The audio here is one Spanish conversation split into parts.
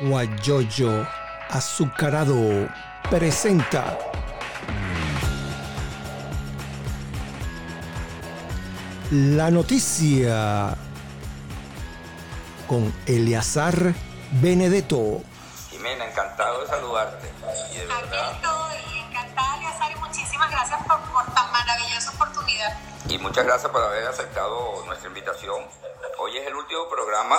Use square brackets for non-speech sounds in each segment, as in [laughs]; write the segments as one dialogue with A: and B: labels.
A: Guayoyo Azucarado presenta la noticia con Eleazar Benedetto.
B: Jimena, encantado de saludarte.
C: Y de verdad. Aquí estoy, encantada Eleazar y muchísimas gracias por, por tan maravillosa oportunidad.
B: Y muchas gracias por haber aceptado nuestra invitación. Hoy es el último programa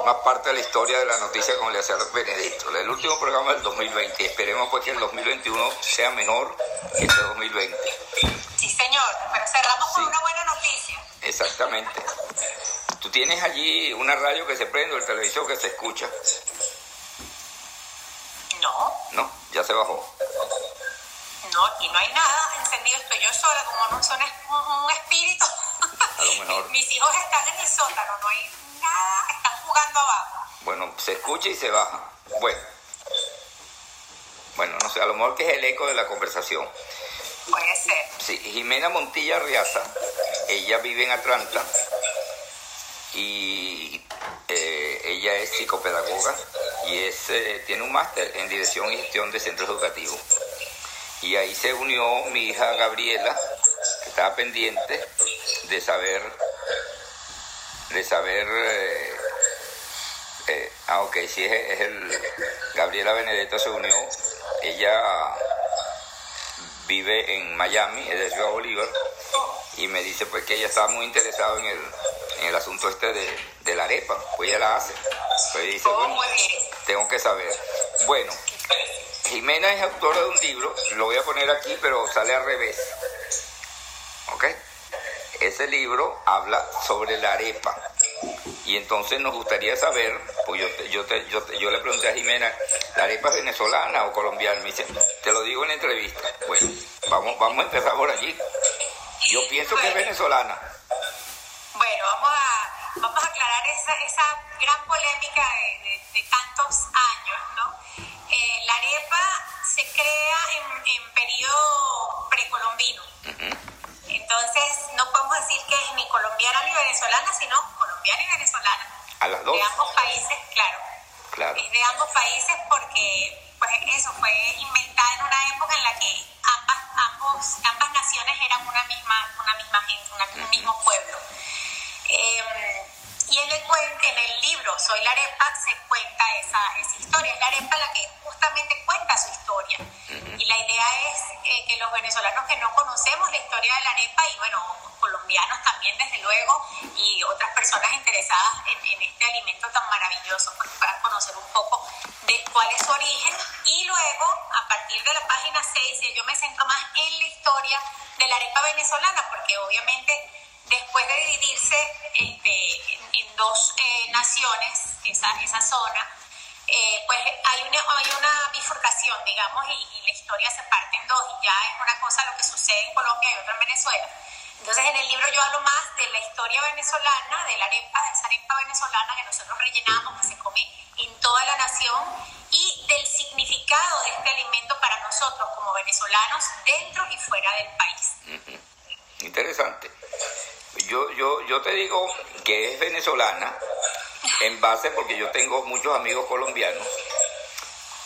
B: forma parte de la historia de la noticia con Eleazar Benedetto. El último programa del 2020. Esperemos pues que el 2021 sea menor que este 2020.
C: Sí, señor, pero cerramos con una buena noticia.
B: Exactamente. ¿Tú tienes allí una radio que se prende o el televisor que se escucha?
C: No.
B: No, ya se bajó.
C: No, y no hay nada encendido. Estoy yo sola, como no son un espíritu.
B: A lo mejor. [laughs]
C: Mis hijos están en el sótano, no hay nada, están jugando
B: se escucha y se baja. Bueno. Bueno, no sé, a lo mejor que es el eco de la conversación.
C: Puede ser.
B: Sí, Jimena Montilla Riaza, ella vive en Atlanta y eh, ella es psicopedagoga y es, eh, tiene un máster en dirección y gestión de centros educativos. Y ahí se unió mi hija Gabriela, que estaba pendiente de saber, de saber, eh, ah, ok, sí, es, es, el, Gabriela Benedetto se unió, ella vive en Miami, es de Ciudad Bolívar, y me dice pues que ella estaba muy interesada en el, en el asunto este de, de, la arepa, pues ella la hace. Pues dice,
C: oh,
B: bueno, tengo que saber. Bueno, Jimena es autora de un libro, lo voy a poner aquí, pero sale al revés. ¿Ok? Ese libro habla sobre la arepa. Y entonces nos gustaría saber, pues yo, yo, te, yo, yo, le pregunté a Jimena, ¿la arepa es venezolana o colombiana? Me dice, te lo digo en la entrevista. Bueno, vamos, vamos a empezar por allí. Yo pienso que es venezolana.
C: Bueno, vamos a, vamos a aclarar esa, esa gran polémica de, de, de tantos años, ¿no? Eh, la arepa se crea en, en periodo precolombino. Uh -huh. Entonces, no podemos decir que es ni colombiana ni venezolana, sino colombiana y venezolana.
B: A las dos.
C: De ambos países, claro.
B: Claro.
C: Es de ambos países porque, pues eso, fue inventada en una época en la que ambas, ambos, ambas naciones eran una misma, una misma gente, una, un mismo pueblo. Eh, y en el, en el libro Soy la arepa se cuenta esa, esa historia. Es la arepa la que justamente cuenta su historia. Y la idea es eh, que los venezolanos que no conocemos la historia de la arepa, y bueno, colombianos también desde luego, y otras personas interesadas en, en este alimento tan maravilloso, pues puedan conocer un poco de cuál es su origen. Y luego, a partir de la página 6, yo me centro más en la historia de la arepa venezolana, porque obviamente después de dividirse este, en, en, dos eh, naciones, esa, esa zona, eh, pues hay una, hay una bifurcación, digamos, y, y, la historia se parte en dos, y ya es una cosa lo que sucede en Colombia y otra en Venezuela. Entonces en el libro yo hablo más de la historia venezolana, de la arepa, de esa arepa venezolana que nosotros rellenamos, que se come en toda la nación, y del significado de este alimento para nosotros como venezolanos dentro y fuera del país.
B: Interesante. Yo, yo, yo te digo que es venezolana en base porque yo tengo muchos amigos colombianos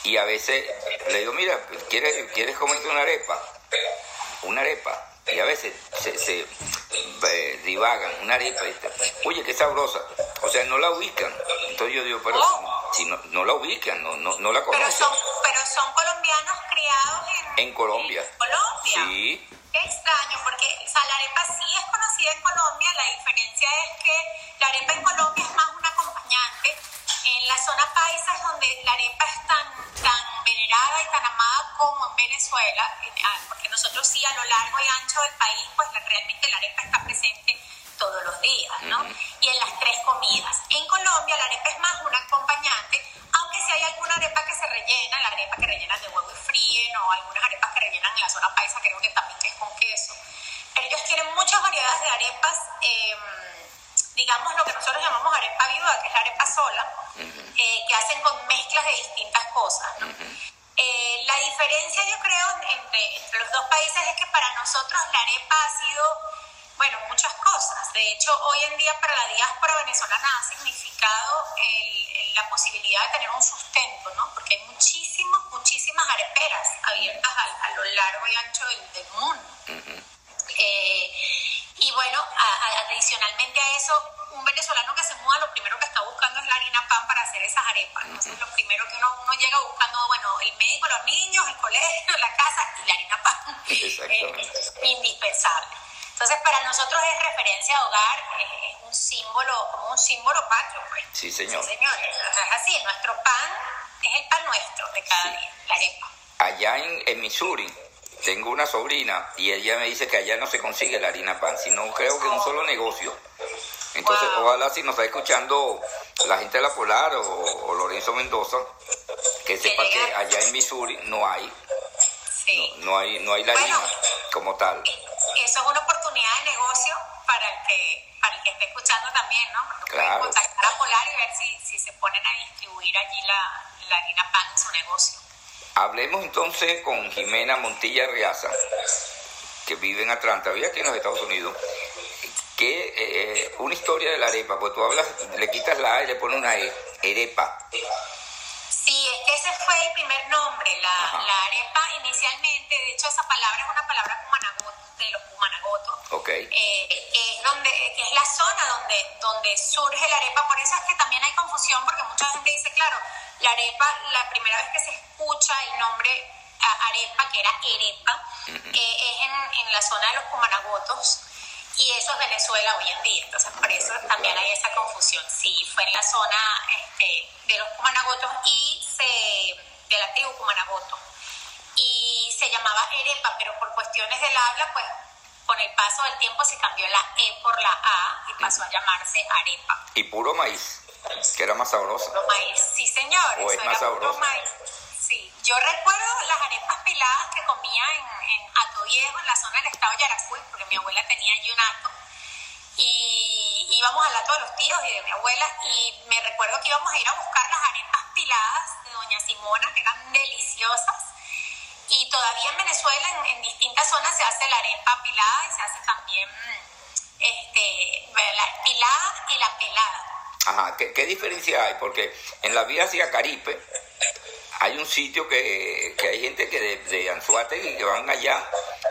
B: y a veces le digo, mira, ¿quieres, ¿quieres comerte una arepa? Una arepa. Y a veces se, se eh, divagan, una arepa. Y Oye, qué sabrosa. O sea, no la ubican. Entonces yo digo, pero
C: oh.
B: si no, no la ubican, no, no, no la conocen.
C: Pero son, pero son colombianos criados en,
B: en Colombia.
C: En Colombia.
B: Sí.
C: Qué extraño, porque o sea, la arepa sí es conocida en Colombia, la diferencia es que la arepa en Colombia es más un acompañante. En la zona paisa es donde la arepa es tan, tan venerada y tan amada como en Venezuela, ah, porque nosotros sí a lo largo y ancho del país, pues realmente la arepa está presente todos los días, ¿no? Uh -huh. Y en las tres comidas. En Colombia la arepa es más un acompañante, aunque si hay alguna arepa que se rellena, la arepa que rellenan de huevo y fríen, o algunas arepas que rellenan en la zona paisa, creo que también es con queso. Pero ellos tienen muchas variedades de arepas, eh, digamos lo que nosotros llamamos arepa viuda, que es la arepa sola, uh -huh. eh, que hacen con mezclas de distintas cosas, ¿no? Uh -huh. eh, la diferencia yo creo entre, entre los dos países es que para nosotros la arepa ha sido bueno, muchas cosas. De hecho, hoy en día para la diáspora venezolana ha significado el, la posibilidad de tener un sustento, ¿no? Porque hay muchísimas, muchísimas areperas abiertas a, a lo largo y ancho del, del mundo. eh, y bueno, adicionalmente a eso, un venezolano que se muda lo primero que está buscando es la harina pan para hacer esas arepas. Entonces, lo primero que uno, uno llega buscando, bueno, el médico, los niños, el colegio, [laughs] la casa y la harina pan. es [laughs] indispensable. Entonces, para nosotros es referencia a hogar, es, un símbolo, como un símbolo patrio, pues.
B: Sí, señor.
C: Sí, señor. Es así, nuestro pan es el pan nuestro de cada día, la arepa.
B: Allá en, en Missouri, tengo una sobrina y ella me dice que allá no se consigue la harina pan, sino creo que un solo negocio. Entonces, ojalá si nos está escuchando la gente de la Polar o, Lorenzo Mendoza, que sepa que allá en Missouri no hay. No, hay, no hay la harina como tal.
C: Eso es una oportunidad de negocio para el que, para el que esté escuchando también, ¿no? Porque claro. contactar a Polar y ver si, si se ponen a distribuir allí la, la harina pan en su negocio.
B: Hablemos entonces con Jimena Montilla Riaza, que vive en Atlanta, vive aquí en los Estados Unidos, que eh, una historia de la arepa, pues tú hablas, le quitas la A y le pones una E, arepa.
C: Sí, es que ese fue el primer nombre, la, la, arepa inicialmente, de hecho esa palabra es una palabra de los cumanagotos,
B: okay.
C: eh, es donde, es la zona donde, donde surge la arepa, por eso es que también hay confusión, porque mucha gente dice, claro, la arepa, la primera vez que se escucha el nombre arepa, que era arepa, eh, es en, en la zona de los cumanagotos, y eso es Venezuela hoy en día. Entonces, por eso también hay esa confusión. Sí, fue en la zona este, de los Cumanagotos y se, del antiguo Cumanagoto. Y se llamaba Arepa, pero por cuestiones del habla, pues con el paso del tiempo se cambió la E por la A y pasó a llamarse Arepa.
B: Y puro maíz, que era más sabroso.
C: Puro maíz, sí señor.
B: O es más sabroso.
C: Sí, yo recuerdo las arepas peladas que comía en, en Ato Viejo, en la zona del estado de Yaracuy, porque mi abuela tenía allí un ato. Y íbamos al ato de los tíos y de mi abuela, y me recuerdo que íbamos a ir a buscar las arepas peladas de Doña Simona, que eran deliciosas. Y todavía en Venezuela, en, distintas zonas, se hace la arepa pilada y se hace también este, la pilada y la pelada.
B: Ajá, ¿qué, qué diferencia hay? Porque en la vía hacia Caripe hay un sitio que, que hay gente que de, de Anzuate que van allá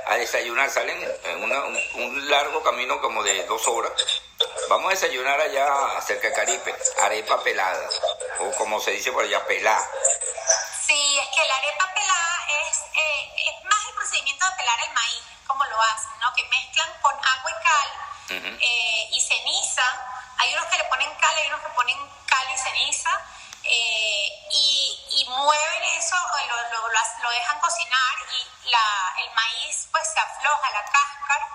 B: a desayunar, salen en una, un, largo camino como de dos horas. Vamos a desayunar allá cerca de Caripe, arepa pelada, o como se dice por allá, pelada.
C: Sí, es que la arepa pelada es, eh, es más el procedimiento de pelar el maíz, como lo hacen, ¿no? Que mezclan con agua y cal eh, y ceniza. Hay unos que le ponen cal, hay unos que ponen cal y ceniza eh, y, y, mueven eso, lo, lo, lo, dejan cocinar y la, el maíz pues se afloja la cáscara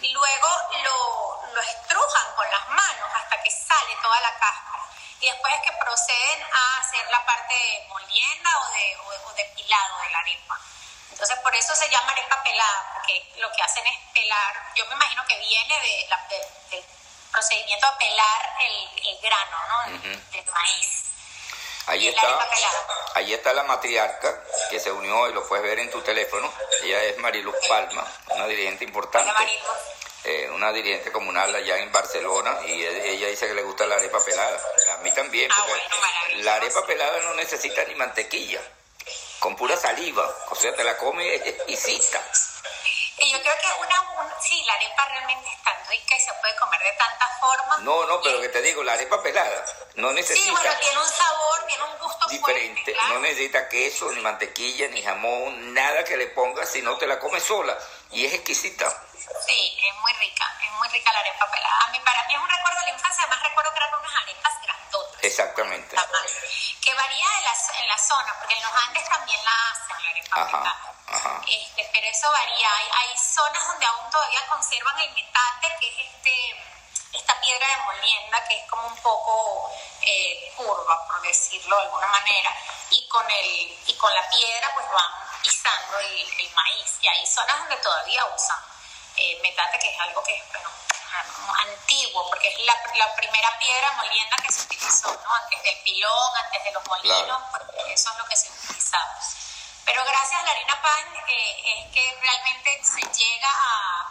C: y luego lo, lo estrujan con las manos hasta que sale toda la cáscara. Y después es que proceden a hacer la parte de molienda o de, o, de pilado de la arepa. Entonces por eso se llama arepa pelada, porque lo que hacen es pelar, yo me imagino que viene de la, del procedimiento de pelar el, el grano ¿no? del maíz.
B: Ahí está, ahí está la matriarca que se unió y lo puedes ver en tu teléfono. Ella es Mariluz Palma, una dirigente importante. Eh, una dirigente comunal allá en Barcelona y ella dice que le gusta la arepa pelada. A mí también,
C: ah,
B: la arepa pelada no necesita ni mantequilla, con pura saliva, o sea, te la comes y cita.
C: Y yo creo que una, sí, la arepa realmente es tan rica y se puede comer de tantas formas.
B: No, no, pero que te digo, la arepa pelada no necesita.
C: Sí, bueno, tiene un sabor, tiene un gusto
B: diferente. No necesita queso, ni mantequilla, ni jamón, nada que le pongas, sino te la comes sola y es exquisita.
C: Sí, es muy rica, es muy rica la arepa pelada. A mí, para mí es un recuerdo de la infancia, además recuerdo que eran unas arepas grandotas.
B: Exactamente.
C: Varía en la, en la zona, porque en los Andes también la hacen, la arepa pelada. Este, pero eso varía. Hay, hay, zonas donde aún todavía conservan el metate, que es este esta piedra de molienda, que es como un poco eh, curva, por decirlo de alguna manera, y con, el, y con la piedra pues van pisando el, el maíz. Y hay zonas donde todavía usan eh, metate, que es algo que es bueno, antiguo, porque es la, la, primera piedra molienda que se utilizó, ¿no? antes del pilón, antes de los molinos, porque eso es lo que se utilizaba. Pero gracias a la harina pan eh, es que realmente se llega a,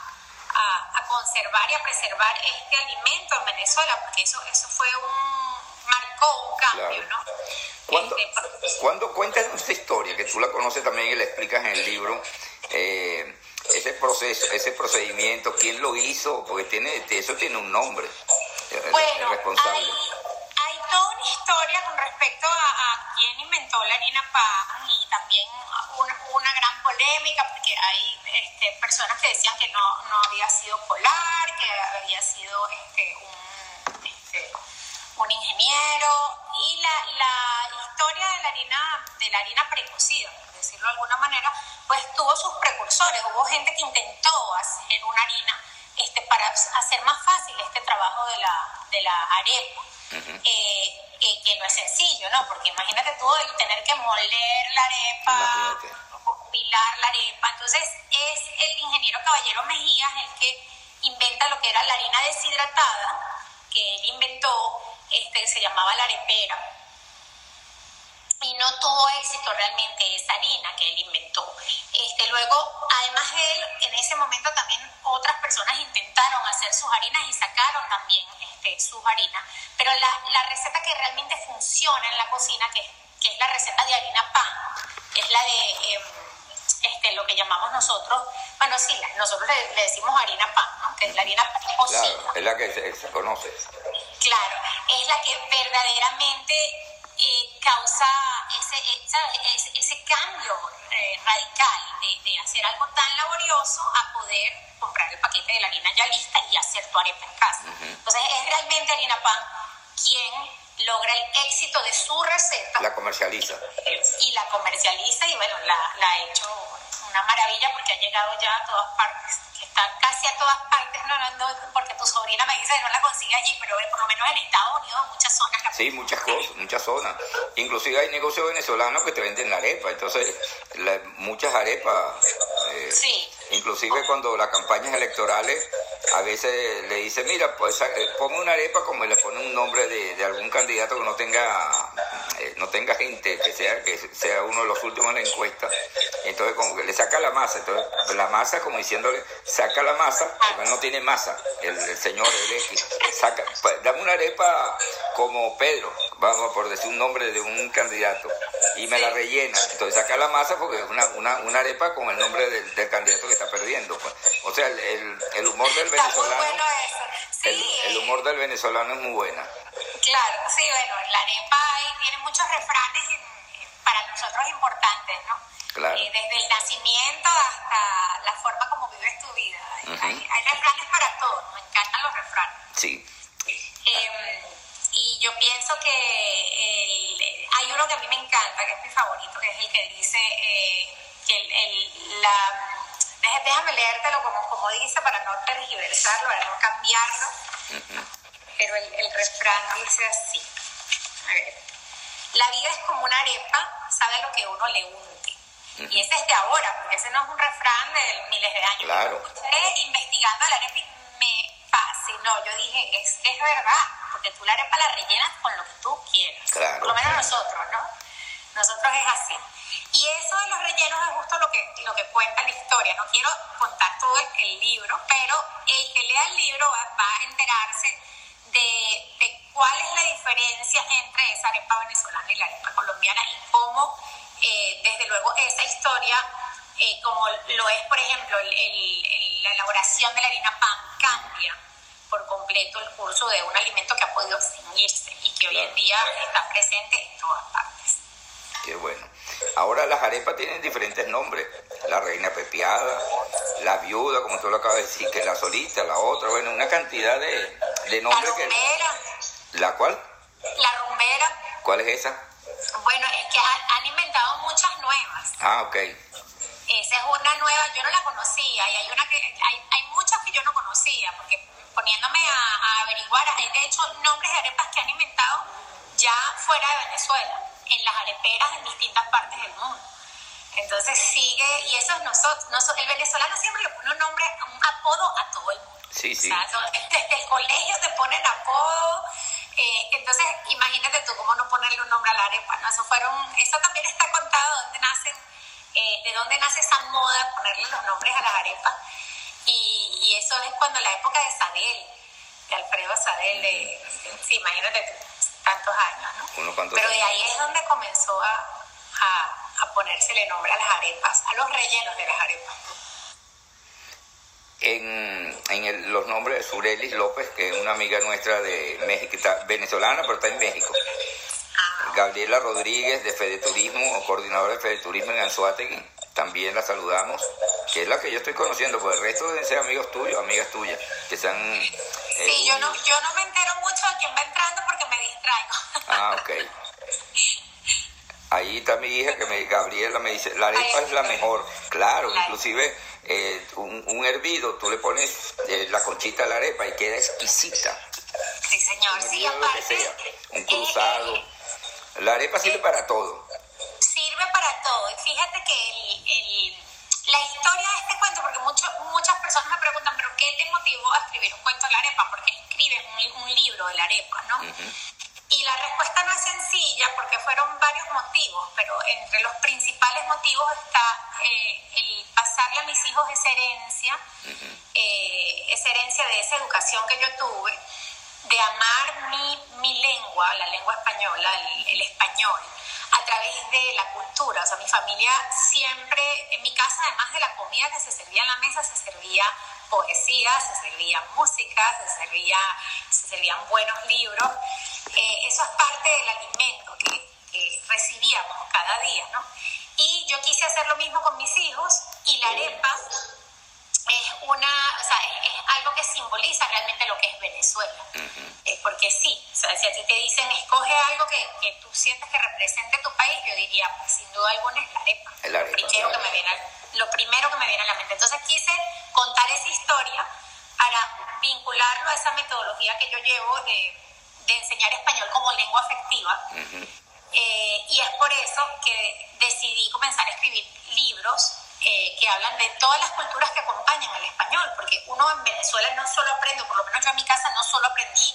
C: a, conservar y a preservar este alimento en Venezuela, porque eso, eso fue un, marcó un cambio, ¿no?
B: Cuando,
C: Este,
B: cuando cuentas esta historia, que tú la conoces también y la explicas en el libro, eh, ese proceso, ese procedimiento, ¿quién lo hizo? Porque tiene, eso tiene un nombre,
C: Bueno,
B: responsable.
C: hay, hay toda una historia con respecto a, a quién inventó la harina pan y también una, una gran polémica porque hay este, personas que decían que no, no había sido polar, que había sido este, un, este, un ingeniero y la, la historia de la harina de la harina precocida, decirlo de alguna manera, pues tuvo sus precursores. Hubo gente que intentó hacer una harina este, para hacer más fácil este trabajo de la, de la arepa, eh, eh, que no es sencillo, ¿no? Porque imagínate tú el tener que moler la arepa,
B: Imagínate.
C: pilar la arepa. Entonces es el ingeniero Caballero Mejías el que inventa lo que era la harina deshidratada, que él inventó, este, que se llamaba la arepera y no tuvo éxito realmente esa harina que él inventó. Este, luego, además de él, en ese momento también otras personas intentaron hacer sus harinas y sacaron también este, sus harinas, pero la, la receta que realmente funciona en la cocina, que, que es la receta de harina pan, es la de em, este, lo que llamamos nosotros, bueno, sí, la- nosotros le, le decimos harina pan, ¿no? que es la harina pan cocida.
B: Claro, es la que se, se conoce.
C: Claro, es la que verdaderamente eh, causa ese, eh, ese, ese cambio eh, radical de, de hacer algo tan laborioso a poder comprar el paquete de la harina ya lista y hacer tu arepa en casa. Entonces es realmente Harina Pan quien logra el éxito de su receta
B: La comercializa.
C: y la comercializa y bueno, la, la ha hecho una maravilla porque ha llegado ya a todas partes, que está casi a todas partes, no, no, no, porque tu sobrina me dice que no la consigue allí, pero por lo menos en Estados Unidos, muchas zonas la
B: Sí, muchas cosas, muchas zonas. Inclusive hay negocios venezolanos que te venden la arepa. Entonces, la- muchas arepas. eh,
C: Sí.
B: Inclusive cuando las campañas electorales a veces le dicen, mira, pues eh, ponme una arepa como le pone un nombre de, de algún candidato que no tenga no tenga gente, que sea que sea uno de los últimos en la encuesta. Entonces como que le saca la masa. Entonces la masa como diciéndole, saca la masa, porque él no tiene masa, el, el señor, el X. Saca, pues, dame una arepa como Pedro, vamos por decir un nombre de un candidato, y me la rellena. Entonces saca la masa porque es una, una, una arepa con el nombre del, del candidato que está perdiendo. pues. O sea, el, el, el humor del venezolano,
C: bueno eso. Sí,
B: el, el humor del venezolano es muy buena.
C: Claro, sí, bueno, la arepa muchos refranes para nosotros importantes, ¿no?
B: Claro.
C: Eh, desde el nacimiento hasta la forma como vives tu vida. Hay,
B: Ujú.
C: hay- hay refranes para todo, me encantan los refranes.
B: Sí,
C: Eh, y yo pienso que el- hay uno que a mí me encanta, que es mi favorito, que es el que dice eh, que el, el- la... Déjame leértelo como, como dice para no tergiversarlo, para no cambiarlo. Pero el, el refrán dice así. A ver. La vida es como una arepa, sabe lo que uno le unte. Y ese es de ahora, porque ese no es un refrán de miles de años.
B: Claro.
C: Escuché investigando la arepa y me fascinó. Yo dije, es que es verdad, porque tú la arepa la rellenas con lo que tú quieras.
B: Claro.
C: Por lo menos nosotros, ¿no? Nosotros es así. Y eso de los rellenos es justo lo que, lo que cuenta la historia. No quiero contar todo el, el libro, pero el que lea el libro va, va a enterarse de, de cuál es la diferencia entre esa arepa venezolana y la arepa colombiana y cómo, eh, desde luego, esa historia, eh, como lo es, por ejemplo, el- el- la elaboración de la harina pan, cambia por completo el curso de un alimento que ha podido extinguirse y que hoy en día está presente en todas partes.
B: qué bueno. Ahora las arepas tienen diferentes nombres. La reina pepiada, la viuda, como tú lo acabas de decir, que la solita, la otra, bueno, una cantidad de, de
C: La
B: que...
C: rumbera,
B: ¿La cual?
C: la rumbera,
B: ¿Cuál es esa?
C: bueno, es que han, han inventado muchas nuevas.
B: Ah, ok.
C: Esa es una nueva, yo no la conocía y hay una que hay, hay muchas que yo no conocía porque poniéndome a, a averiguar, hay de hecho nombres de arepas que han inventado ya fuera de Venezuela, en las areperas en distintas partes del mundo. Entonces sigue, y eso es nosotros, nosotros el venezolano siempre le pone un nombre, un apodo a todo el mundo.
B: Sí, sí.
C: O sea, desde el colegio te ponen apodo. eh, entonces, imagínate tú cómo no ponerle un nombre a la arepa, ¿no? Eso fueron, eso también está contado de dónde nacen, eh, de dónde nace esa moda ponerle los nombres a las arepas. Y, y es eso es cuando la época de Sadel, de Alfredo Sadel, de, sí, imagínate tantos años, ¿no? Pero de ahí es donde comenzó a, a, a ponérsele nombre a las arepas, a los rellenos de las arepas
B: en, en los nombres de Surelis López, que es una amiga nuestra de México, venezolana, pero está en México. Gabriela Rodríguez de Fede Turismo, o coordinadora de Fede Turismo en Anzuategui, también la saludamos, que es la que yo estoy conociendo, porque el resto deben ser amigos tuyos, amigas tuyas, que sean...
C: Eh, sí, yo no, yo no me entero mucho de quién va entrando porque me distraigo.
B: Ah, ok. Ahí está mi hija que me, Gabriela me dice, la arepa es la mejor. Claro, inclusive eh, un, hervido, tú le pones eh, la conchita a la arepa y queda exquisita.
C: Sí, señor, sí, aparte.
B: Un cruzado. la arepa sirve para todo.
C: Sirve para todo. Y fíjate que el, la historia de este cuento, porque mucho, muchas personas me preguntan, ¿pero qué te motivó a escribir un cuento de la arepa? Porque escribes un, un libro de la arepa, ¿no? Y la respuesta no es sencilla porque fueron varios motivos, pero entre los principales motivos está eh, el pasarle a mis hijos esa herencia, eh, esa herencia de esa educación que yo tuve, de amar mi, mi lengua, la lengua española, el, español, a través de la cultura. O sea, mi familia siempre, en mi casa, además de la comida que se servía en la mesa, se servía poesía, se servía música, se, servía, se servían buenos libros. Eh, eso es parte del alimento que, recibíamos cada día, ¿no? Y yo quise hacer lo mismo con mis hijos y la arepa es una, o sea, es, algo que simboliza realmente lo que es Venezuela. Eh, porque sí, o sea, si a ti te dicen escoge algo que, que, tú sientes que represente tu país, yo diría, pues sin duda alguna es la arepa. lo, primero que me viene lo primero que me viene a la mente. Entonces quise contar esa historia para vincularlo a esa metodología que yo llevo de de enseñar español como lengua afectiva. Eh, y es por eso que decidí comenzar a escribir libros eh, que hablan de todas las culturas que acompañan al español, porque uno en Venezuela no solo aprende, por lo menos yo en mi casa no solo aprendí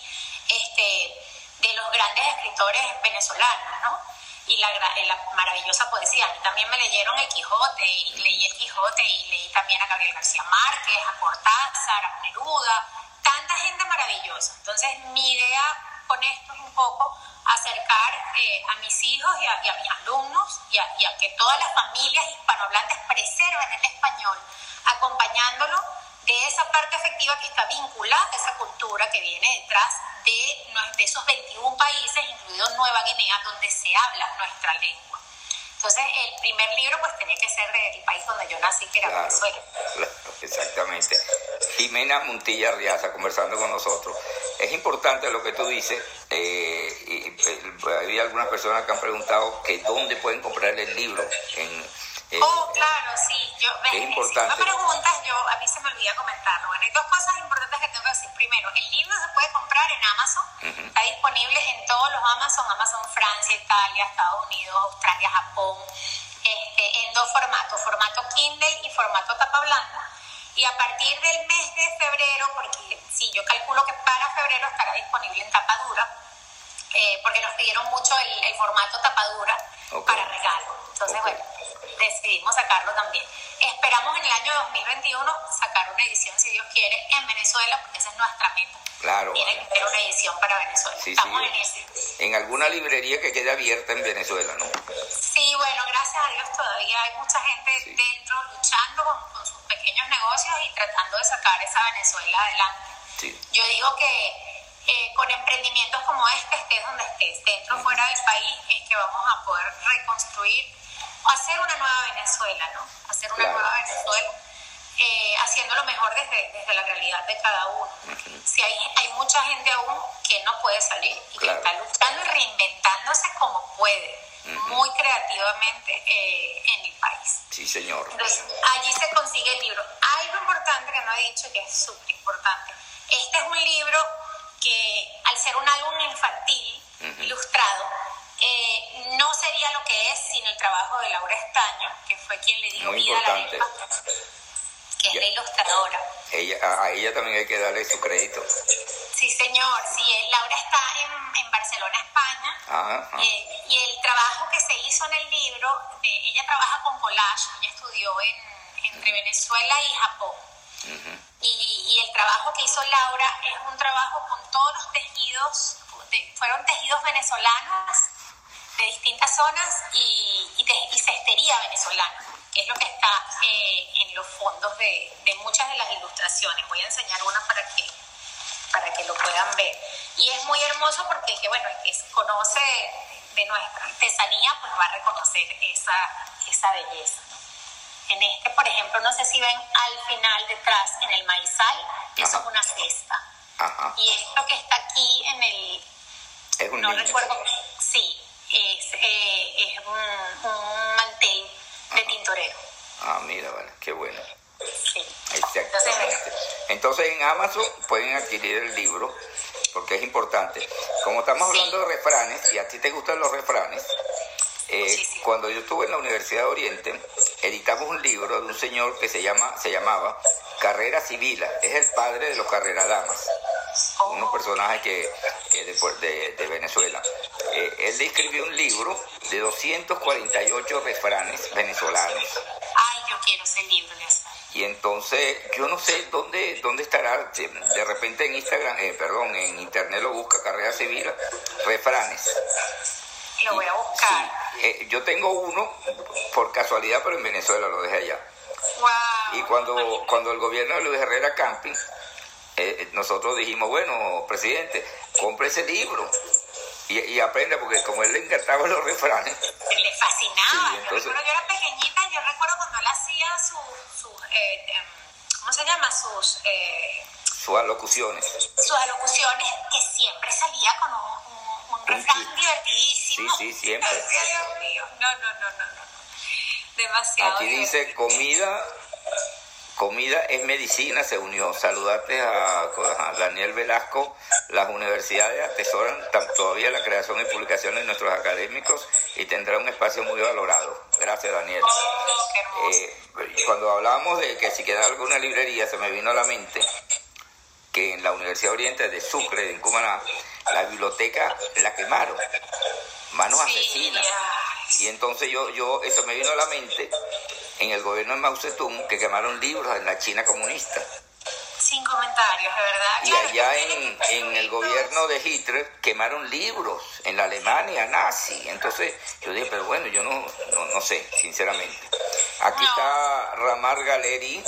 C: este, de los grandes escritores venezolanos, ¿no? Y la, la maravillosa poesía. A mí también me leyeron El Quijote, y leí El Quijote, y leí también a Gabriel García Márquez, a Cortázar, a Neruda, tanta gente maravillosa. Entonces, mi idea con esto es un poco acercar eh, a mis hijos y a, mis alumnos y a, que todas las familias hispanohablantes preserven el español, acompañándolo de esa parte efectiva que está vinculada a esa cultura que viene detrás de, de esos 21 países, incluido Nueva Guinea, donde se habla nuestra lengua. Entonces, el primer libro pues tenía que ser del país donde yo nací, que era Venezuela.
B: exactamente. Jimena Montilla Riaza conversando con nosotros. Es importante lo que tú dices. Eh, y, eh, hay algunas personas que han preguntado que dónde pueden comprar el libro. En,
C: oh, claro, sí. Yo,
B: es importante.
C: Si me preguntas, yo, a mí se me olvida comentarlo. Bueno, hay dos cosas importantes que tengo que decir. Primero, el libro se puede comprar en Amazon. Está disponible en todos los Amazon, Amazon Francia, Italia, Estados Unidos, Australia, Japón, este, en dos formatos, formato Kindle y formato tapa blanda. Y a partir del mes de febrero, porque sí, yo calculo que para febrero estará disponible en tapadura, eh, porque nos pidieron mucho el, formato tapadura para regalo. Entonces, bueno, decidimos sacarlo también. Esperamos en el año 2021 sacar una edición, si Dios quiere, en Venezuela, porque esa es nuestra meta.
B: Claro.
C: Tiene que ser una edición para Venezuela. Estamos en ese.
B: En alguna librería que quede abierta en Venezuela, ¿no?
C: Sí, bueno, gracias a Dios todavía hay mucha gente dentro luchando con, sus pequeños negocios y tratando de sacar esa Venezuela adelante. Yo digo que eh, con emprendimientos como este, estés donde estés, dentro o fuera del país, es que vamos a poder reconstruir hacer una nueva Venezuela, ¿no? Hacer una nueva Venezuela, eh, haciéndolo mejor desde, desde la realidad de cada uno. Si hay, hay mucha gente aún que no puede salir y que está luchando y reinventándose como puede, muy creativamente eh, en el país.
B: Sí, señor.
C: Entonces, allí se consigue el libro. Algo importante que no he dicho que es súper importante. Este es un libro que, al ser un álbum infantil, ilustrado, eh, no sería lo que es sin el trabajo de Laura Estaño, que fue quien le dio vida a la arepa, que es la ilustradora.
B: Ella, a ella también hay que darle su crédito.
C: Sí, señor. Sí, eh, Laura está en, en Barcelona, España. Eh, y el trabajo que se hizo en el libro, ella trabaja con collage, ella estudió en, entre Venezuela y Japón. y, el trabajo que hizo Laura es un trabajo con todos los tejidos, fueron tejidos venezolanos de distintas zonas y, y, cestería venezolana, que es lo que está eh, en los fondos de, de, muchas de las ilustraciones. Voy a enseñar una para que, para que lo puedan ver. Y es muy hermoso porque, que, bueno, el que conoce de nuestra artesanía, pues va a reconocer esa, esa belleza. En este, por ejemplo, no sé si ven al final detrás, en el maizal, eso es una cesta. Y esto que está aquí en el...
B: Es un
C: no recuerdo, sí, es, eh, es un, mantel de tintorero.
B: Ah, mira, vale, qué bueno.
C: Sí.
B: Exactamente. Entonces en Amazon pueden adquirir el libro porque es importante. Como estamos hablando de refranes, y a ti te gustan los refranes, eh, cuando yo estuve en la Universidad de Oriente, editamos un libro de un señor que se, llama, se llamaba Carrera Civila, es el padre de los Carreradamas, unos personajes que, de, de, Venezuela. Eh, él escribió un libro de 248 refranes venezolanos.
C: Ay, yo quiero ese libro,
B: y entonces, yo no sé dónde, dónde estará, de repente en Instagram, eh, perdón, en internet lo busca Carrera Civil, refranes.
C: Lo voy a buscar.
B: Eh, yo tengo uno, por casualidad, pero en Venezuela lo dejé allá. Y cuando, cuando el gobierno de Luis Herrera Camping, eh, nosotros dijimos, bueno, presidente, compre ese libro y, y aprenda, porque como él le encantaba los refranes.
C: Le fascinaba. yo recuerdo, yo era pequeñita, yo recuerdo cuando él hacía su, su eh, ¿cómo se llama? Sus... Eh,
B: sus alocuciones.
C: Sus alocuciones, que siempre salía con un, un.
B: Sí, sí, siempre.
C: Dios mío. No, no, no, no, no. Demasiado.
B: Aquí dice comida Comida es medicina, se unió. Saludarte a, Daniel Velasco. Las universidades atesoran todavía la creación y publicación de nuestros académicos y tendrá un espacio muy valorado. Gracias, Daniel.
C: Oh,
B: eh, cuando hablábamos de que si queda alguna librería, se me vino a la mente que en la Universidad Oriente de Sucre, en Cumaná, la biblioteca la quemaron. Manos asesinas. Y entonces yo, yo, eso me vino a la mente en el gobierno de Mao Zedong que quemaron libros en la China comunista.
C: Sin comentarios, de verdad.
B: Y allá en, en el gobierno de Hitler quemaron libros en la Alemania nazi. Entonces yo dije, pero bueno, yo no, no, sé, sinceramente. Aquí está Ramar Galeri.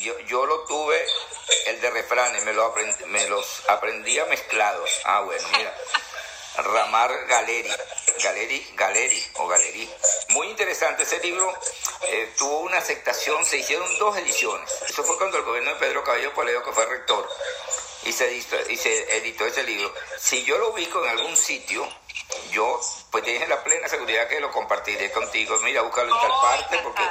B: Yo, yo lo tuve, el de refranes, me, lo aprendí, me los aprendía mezclados. Ah, bueno, mira. Ramar Galeri, Galeri, Galeri o Galerí. Muy interesante ese libro, eh, tuvo una aceptación, se hicieron dos ediciones. Eso fue cuando el gobierno de Pedro Cabello Poleo, que fue rector, y se, editó, y se editó ese libro. Si yo lo ubico en algún sitio, yo pues tienes la plena seguridad que lo compartiré contigo. Mira, búscalo en tal parte porque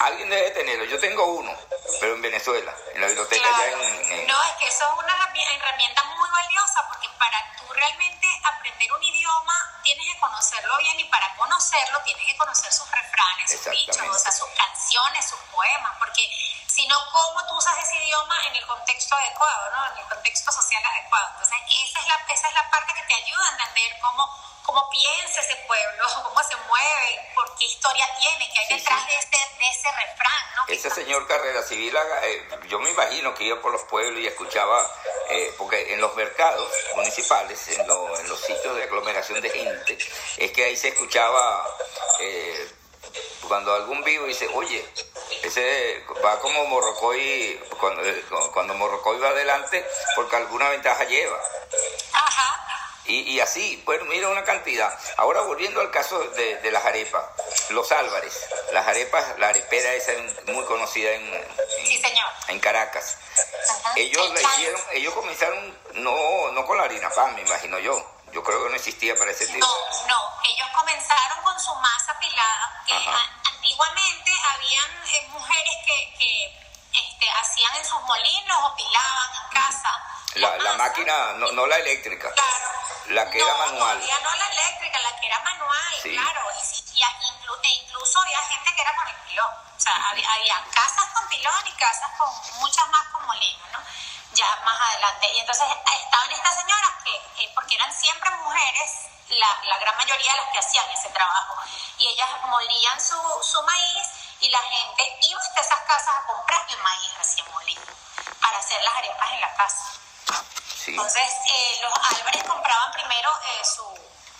B: alguien debe tenerlo. Yo tengo uno, pero en Venezuela, en la biblioteca ya en,
C: No, es que eso es una herramienta muy valiosa porque para tú realmente aprender un idioma tienes que conocerlo bien y para conocerlo tienes que conocer sus refranes, sus dichos, o sea, sus canciones, sus poemas, porque si no, ¿cómo tú usas ese idioma en el contexto adecuado, ¿no? en el contexto social adecuado? Entonces, esa es la, esa es la parte que te ayuda a entender cómo cómo piensa ese pueblo, [laughs] cómo se mueve, por qué historia tiene, qué hay detrás De, ese, de ese refrán. ¿no?
B: Ese señor Carrera Civil, eh, yo me imagino que iba por los pueblos y escuchaba, eh, porque en los mercados municipales, en, en, los sitios de aglomeración de gente, es que ahí se escuchaba... Eh, cuando algún vivo dice, oye, ese va como Morrocoy, cuando, cuando Morrocoy va adelante, porque alguna ventaja lleva. Y, y, así, bueno, mira una cantidad. Ahora volviendo al caso de, de las arepas, los Álvarez, las arepas, la arepera esa muy conocida en, en, Caracas. Ellos la hicieron, ellos comenzaron no, no con la harina pan, me imagino yo. Yo creo que no existía para ese tipo.
C: No, no, ellos comenzaron con su masa pilada, que antiguamente habían eh, mujeres que, que este, hacían en sus molinos o pilaban en casa.
B: La, la, máquina, no, no la eléctrica.
C: Claro
B: la que era manual.
C: No la eléctrica, la que era manual, claro. Y, e incluso había gente que era con el pilón. O sea, había, casas con pilón y casas con muchas más con molino, ¿no? Ya más adelante. Y entonces estaban estas señoras que, porque eran siempre mujeres, la, la, gran mayoría de las que hacían ese trabajo. Y ellas molían su, su maíz y la gente iba a esas casas a comprar el maíz recién molido. para hacer las arepas en la casa.
B: Sí.
C: Entonces, eh, los Álvarez compraban primero eh, su,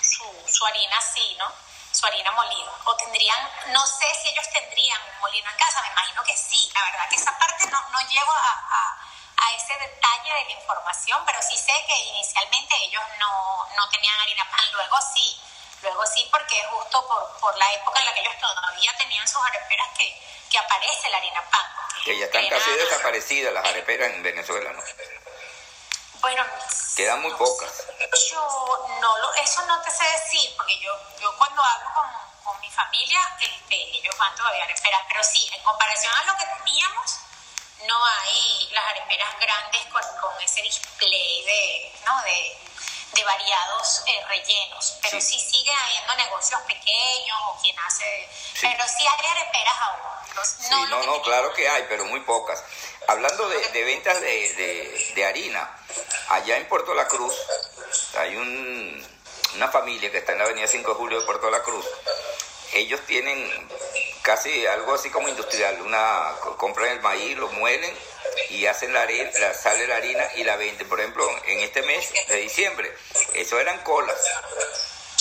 C: su, su harina así, ¿no? Su harina molida. O tendrían, no sé si ellos tendrían un molino en casa, me imagino que sí. La verdad que esa parte no, no llego a, a, a ese detalle de la información, pero sí sé que inicialmente ellos no, no tenían harina pan, luego sí. Luego sí, porque es justo por, por la época en la que ellos todavía tenían sus areperas que, que aparece la harina pan.
B: Que ya están casi desaparecidas las areperas en Venezuela, ¿no?
C: Bueno,
B: Quedan muy
C: no
B: pocas.
C: Yo no lo, eso no te sé decir, porque yo, yo cuando hablo con, con mi familia, este, ellos van todavía a areperas, pero sí, en comparación a lo que teníamos, no hay las areperas grandes con, con ese display de, ¿no? de, de variados eh, rellenos, pero
B: Sí.
C: sí. sigue habiendo negocios pequeños o quien hace,
B: Sí.
C: pero sí hay areperas aún. No,
B: Sí,
C: no
B: no, no, claro que hay, pero muy pocas. Hablando de, de ventas de, de- de harina, allá en Puerto La Cruz hay un- una familia que está en la avenida 5 de julio de Puerto La Cruz. Ellos tienen casi algo así como industrial, una compran el maíz, lo muelen y hacen la harina, la, sale la harina y la venden. Por ejemplo, en este mes de diciembre, eso eran colas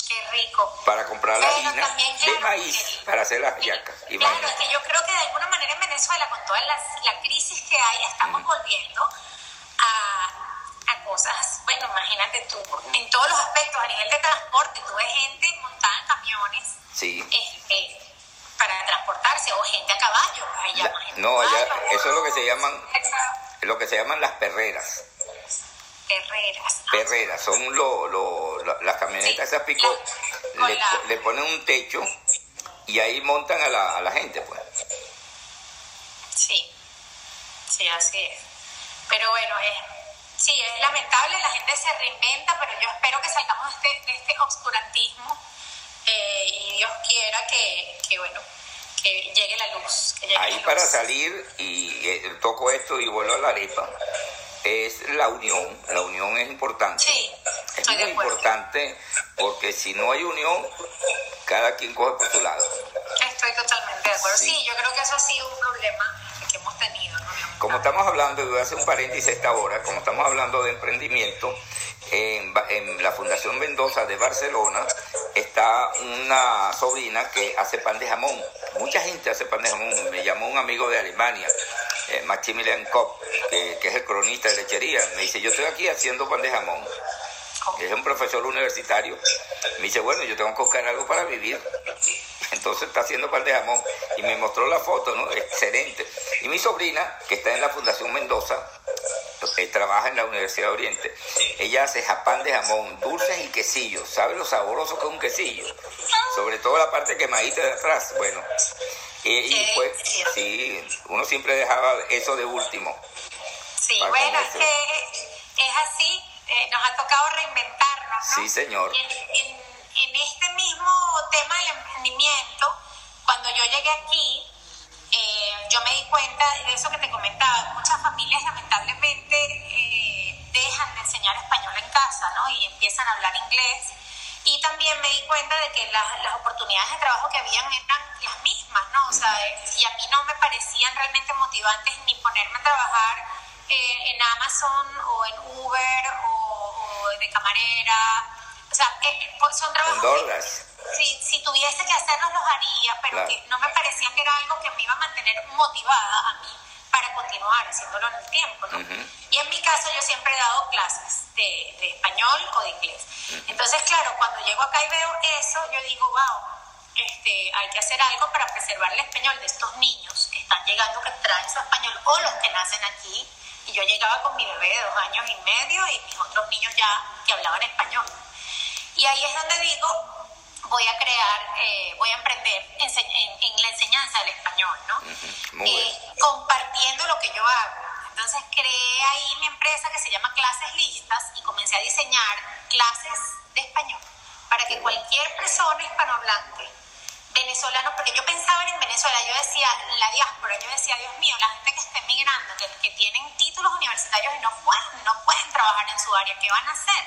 C: Qué rico.
B: para comprar la
C: Pero
B: harina
C: también,
B: de maíz
C: que-
B: para hacer las yacas.
C: Claro,
B: Imagínate.
C: es que yo creo que de alguna manera en Venezuela, con toda la, la crisis que hay, estamos volviendo a, a cosas, bueno, imagínate tú, en todos los aspectos, a nivel de transporte, tú ves gente montada en camiones
B: Sí.
C: este, para transportarse, o gente a caballo, ahí
B: La-
C: gente
B: no, allá- eso es lo que se llaman- lo que se llaman las perreras.
C: Perreras. Ah,
B: Perreras, son lo, lo- la- las camionetas esas pico,
C: La-
B: le,
C: la-
B: le ponen un techo y ahí montan a la, a la gente, pues.
C: Sí, sí, así es. Pero bueno, es, sí, es lamentable, la gente se reinventa, pero yo espero que salgamos de este, de este obscurantismo eh, y Dios quiera que, que, bueno, que llegue la luz. Que llegue
B: Ahí
C: la luz.
B: para salir, y eh, toco esto y vuelvo a la arepa, es la unión. La unión es importante.
C: Sí,
B: es muy importante porque si no hay unión, cada quien coge por su lado.
C: Estoy totalmente de acuerdo.
B: Sí.
C: Sí. yo creo que eso ha sido un problema que hemos tenido. ¿no?
B: Como estamos hablando, y voy a hacer un paréntesis a esta hora, como estamos hablando de emprendimiento, en, la Fundación Mendoza de Barcelona está una sobrina que hace pan de jamón. Mucha gente hace pan de jamón. Me llamó un amigo de Alemania, eh, Maximilian Kopp, que es el cronista de lechería. Me dice, yo estoy aquí haciendo pan de jamón. Es un profesor universitario. Me dice, bueno, yo tengo que buscar algo para vivir. Entonces está haciendo pan de jamón. Y me mostró la foto, ¿no? Excelente. Y mi sobrina, que está en la Fundación Mendoza, eh, trabaja en la Universidad de Oriente. Ella hace japán de jamón, dulces y quesillos. ¿Sabe lo sabroso que es un quesillo? Sobre todo la parte quemadita de atrás. Bueno, y, y pues, sí, uno siempre dejaba eso de último.
C: Sí, bueno, es que es así, eh, nos ha tocado reinventarnos, ¿no?
B: Sí, señor.
C: Y en, en- en este mismo tema del emprendimiento, cuando yo llegué aquí, eh, yo me di cuenta de eso que te comentaba, muchas familias lamentablemente eh, dejan de enseñar español en casa, ¿no? Y empiezan a hablar inglés. Y también me di cuenta de que las, las oportunidades de trabajo que habían eran las mismas, ¿no? O sea, eh, y a mí no me parecían realmente motivantes ni ponerme a trabajar eh, en Amazon o en Uber o, o de camarera. O sea, eh, pues son trabajos. Si, si tuviese que hacerlos los haría, pero
B: Claro.
C: que no me parecía que era algo que me iba a mantener motivada a mí para continuar haciéndolo en el tiempo, ¿no?
B: Ujú.
C: Y en mi caso yo siempre he dado clases de, de español o de inglés. Entonces, claro, cuando llego acá y veo eso, yo digo, wow, este, hay que hacer algo para preservar el español de estos niños que están llegando, que traen su español, o los que nacen aquí. Y yo llegaba con mi bebé de dos años y medio y mis otros niños ya que hablaban español. Y ahí es donde digo, voy a crear, eh, voy a emprender ense- en, en la enseñanza del español, ¿no?
B: Muy
C: Eh,
B: bueno.
C: compartiendo lo que yo hago. Entonces creé ahí mi empresa que se llama Clases Listas y comencé a diseñar clases de español para que cualquier persona hispanohablante, venezolano, porque yo pensaba en Venezuela, yo decía, la diáspora, yo decía, Dios mío, la gente que está emigrando, que, que tienen títulos universitarios y no pueden, no pueden trabajar en su área, ¿qué van a hacer?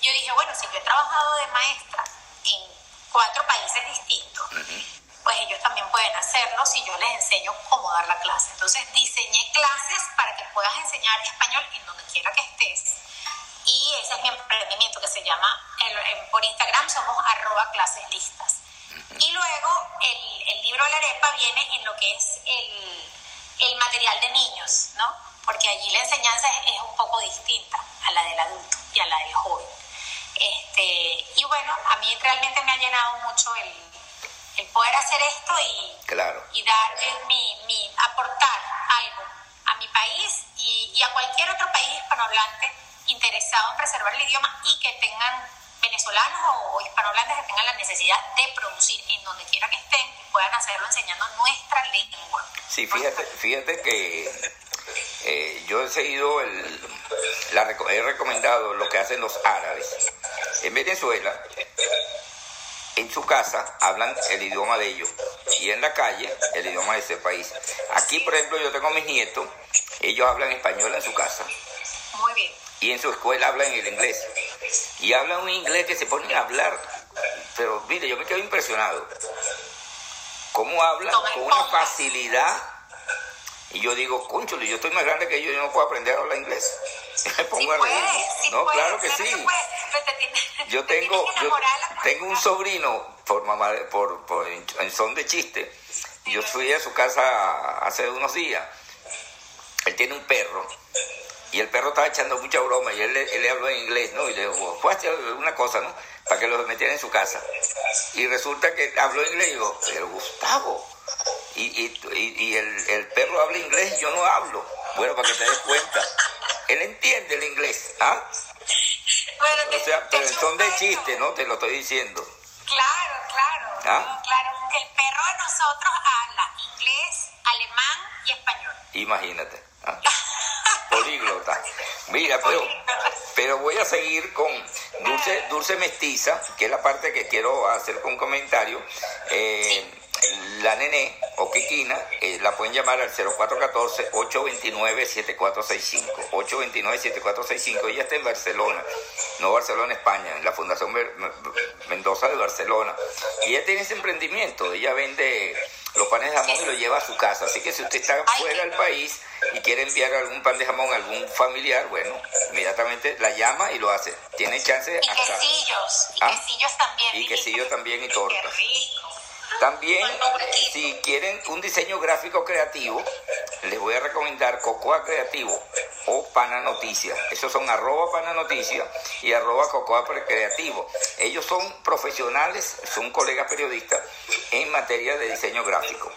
C: Yo dije, bueno, si yo he trabajado de maestra en cuatro países distintos, pues ellos también pueden hacerlo si yo les enseño cómo dar la clase. Entonces diseñé clases para que puedas enseñar español en donde quiera que estés. Y ese es mi emprendimiento que se llama, por Instagram somos arroba clases listas. Y luego el, el libro La Arepa viene en lo que es el, el material de niños, ¿no? Porque allí la enseñanza es, es, un poco distinta a la del adulto y a la del joven. Este, y bueno, a mí realmente me ha llenado mucho el, el poder hacer esto y,
B: claro.
C: y dar mi, mi, aportar algo a mi país y, y a cualquier otro país hispanohablante interesado en preservar el idioma y que tengan venezolanos o hispanohablantes que tengan la necesidad de producir en donde quiera que estén y puedan hacerlo enseñando nuestra lengua.
B: Sí, fíjate, fíjate que eh, yo he seguido, el, la, he recomendado lo que hacen los árabes. En Venezuela, en su casa hablan el idioma de ellos y en la calle el idioma de ese país. Aquí, por ejemplo, yo tengo mis nietos, ellos hablan español en su casa.
C: Muy bien.
B: Y en su escuela hablan el inglés. Y hablan un inglés que se ponen a hablar. Pero mire, yo me quedo impresionado. ¿Cómo hablan con una facilidad? Y yo digo, concho, yo estoy más grande que ellos, yo no puedo aprender a hablar inglés. [laughs] me pongo a reír. no, claro que sí. Yo tengo, yo tengo un sobrino por mamá, por, por en son de chiste. Yo fui a su casa hace unos días. Él tiene un perro y el perro estaba echando mucha broma y él, le habló en inglés, ¿no? Y le dijo, fue una cosa, ¿no? Para que lo metiera en su casa. Y resulta que habló inglés y digo, pero Gustavo, y, y, y el, el, perro habla inglés y yo no hablo. Bueno, para que te des cuenta. Él entiende el inglés, ¿ah? o sea, pero son de chiste, ¿no? Te lo estoy diciendo.
C: Claro, claro. ¿Ah? Claro, el perro de nosotros habla inglés, alemán y español.
B: Imagínate. ¿ah? [laughs] Políglota. Mira, pero, pero voy a seguir con Dulce, Dulce Mestiza, que es la parte que quiero hacer con comentario. Eh, la nene o Kikina eh, la pueden llamar al 0414-829-7465. 829-7465. Ella está en Barcelona, no Barcelona, España, en la Fundación Mendoza de Barcelona. Y ella tiene ese emprendimiento. Ella vende los panes de jamón y lo lleva a su casa. Así que si usted está fuera del país y quiere enviar algún pan de jamón a algún familiar, bueno, inmediatamente la llama y lo hace. Tiene chance
C: y quesillos, y ¿Ah? quesillos también.
B: Y quesillos también y tortas. También, si quieren un diseño gráfico creativo, les voy a recomendar Cocoa Creativo o Pana Noticias. Esos son arroba Pana Noticias y arroba Cocoa Creativo. Ellos son profesionales, son colegas periodistas en materia de diseño gráfico.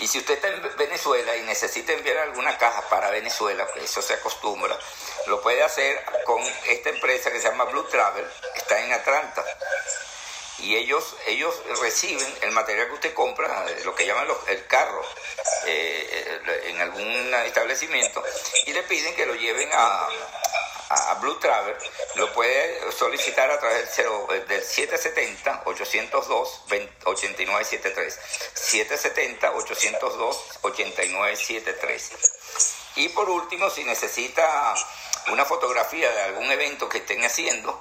B: Y si usted está en Venezuela y necesita enviar alguna caja para Venezuela, eso se acostumbra, lo puede hacer con esta empresa que se llama Blue Travel, está en Atlanta y ellos, ellos reciben el material que usted compra, lo que llaman el carro, eh, en algún establecimiento, y le piden que lo lleven a, a Blue Travel, lo puede solicitar a través del, del 770-802-8973. 770-802-8973. Y por último, si necesita una fotografía de algún evento que estén haciendo,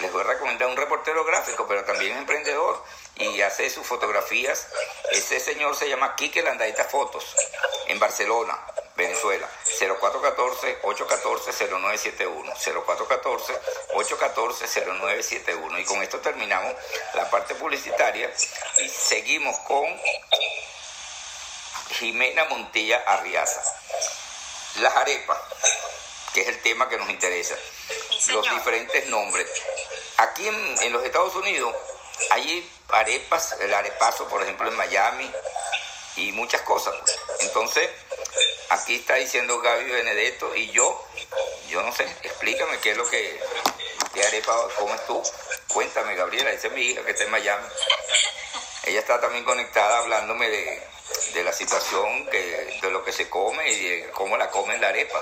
B: les voy a recomendar un reportero gráfico, pero también emprendedor, y hace sus fotografías. Ese señor se llama Quique Landaita Fotos, en Barcelona, Venezuela. 0414-814-0971. 0414-814-0971. Y con esto terminamos la parte publicitaria y seguimos con Jimena Montilla Arriaza. Las arepas que es el tema que nos interesa. los diferentes nombres. Aquí en, los Estados Unidos hay arepas, el arepazo, por ejemplo, en Miami y muchas cosas. Entonces, aquí está diciendo Gaby Benedetto y yo, yo no sé, explícame qué es lo que, qué arepa comes tú. Cuéntame, Gabriela, esa es mi hija que está en Miami. Ella está también conectada hablándome de, de la situación que, de lo que se come y de cómo la comen la arepa.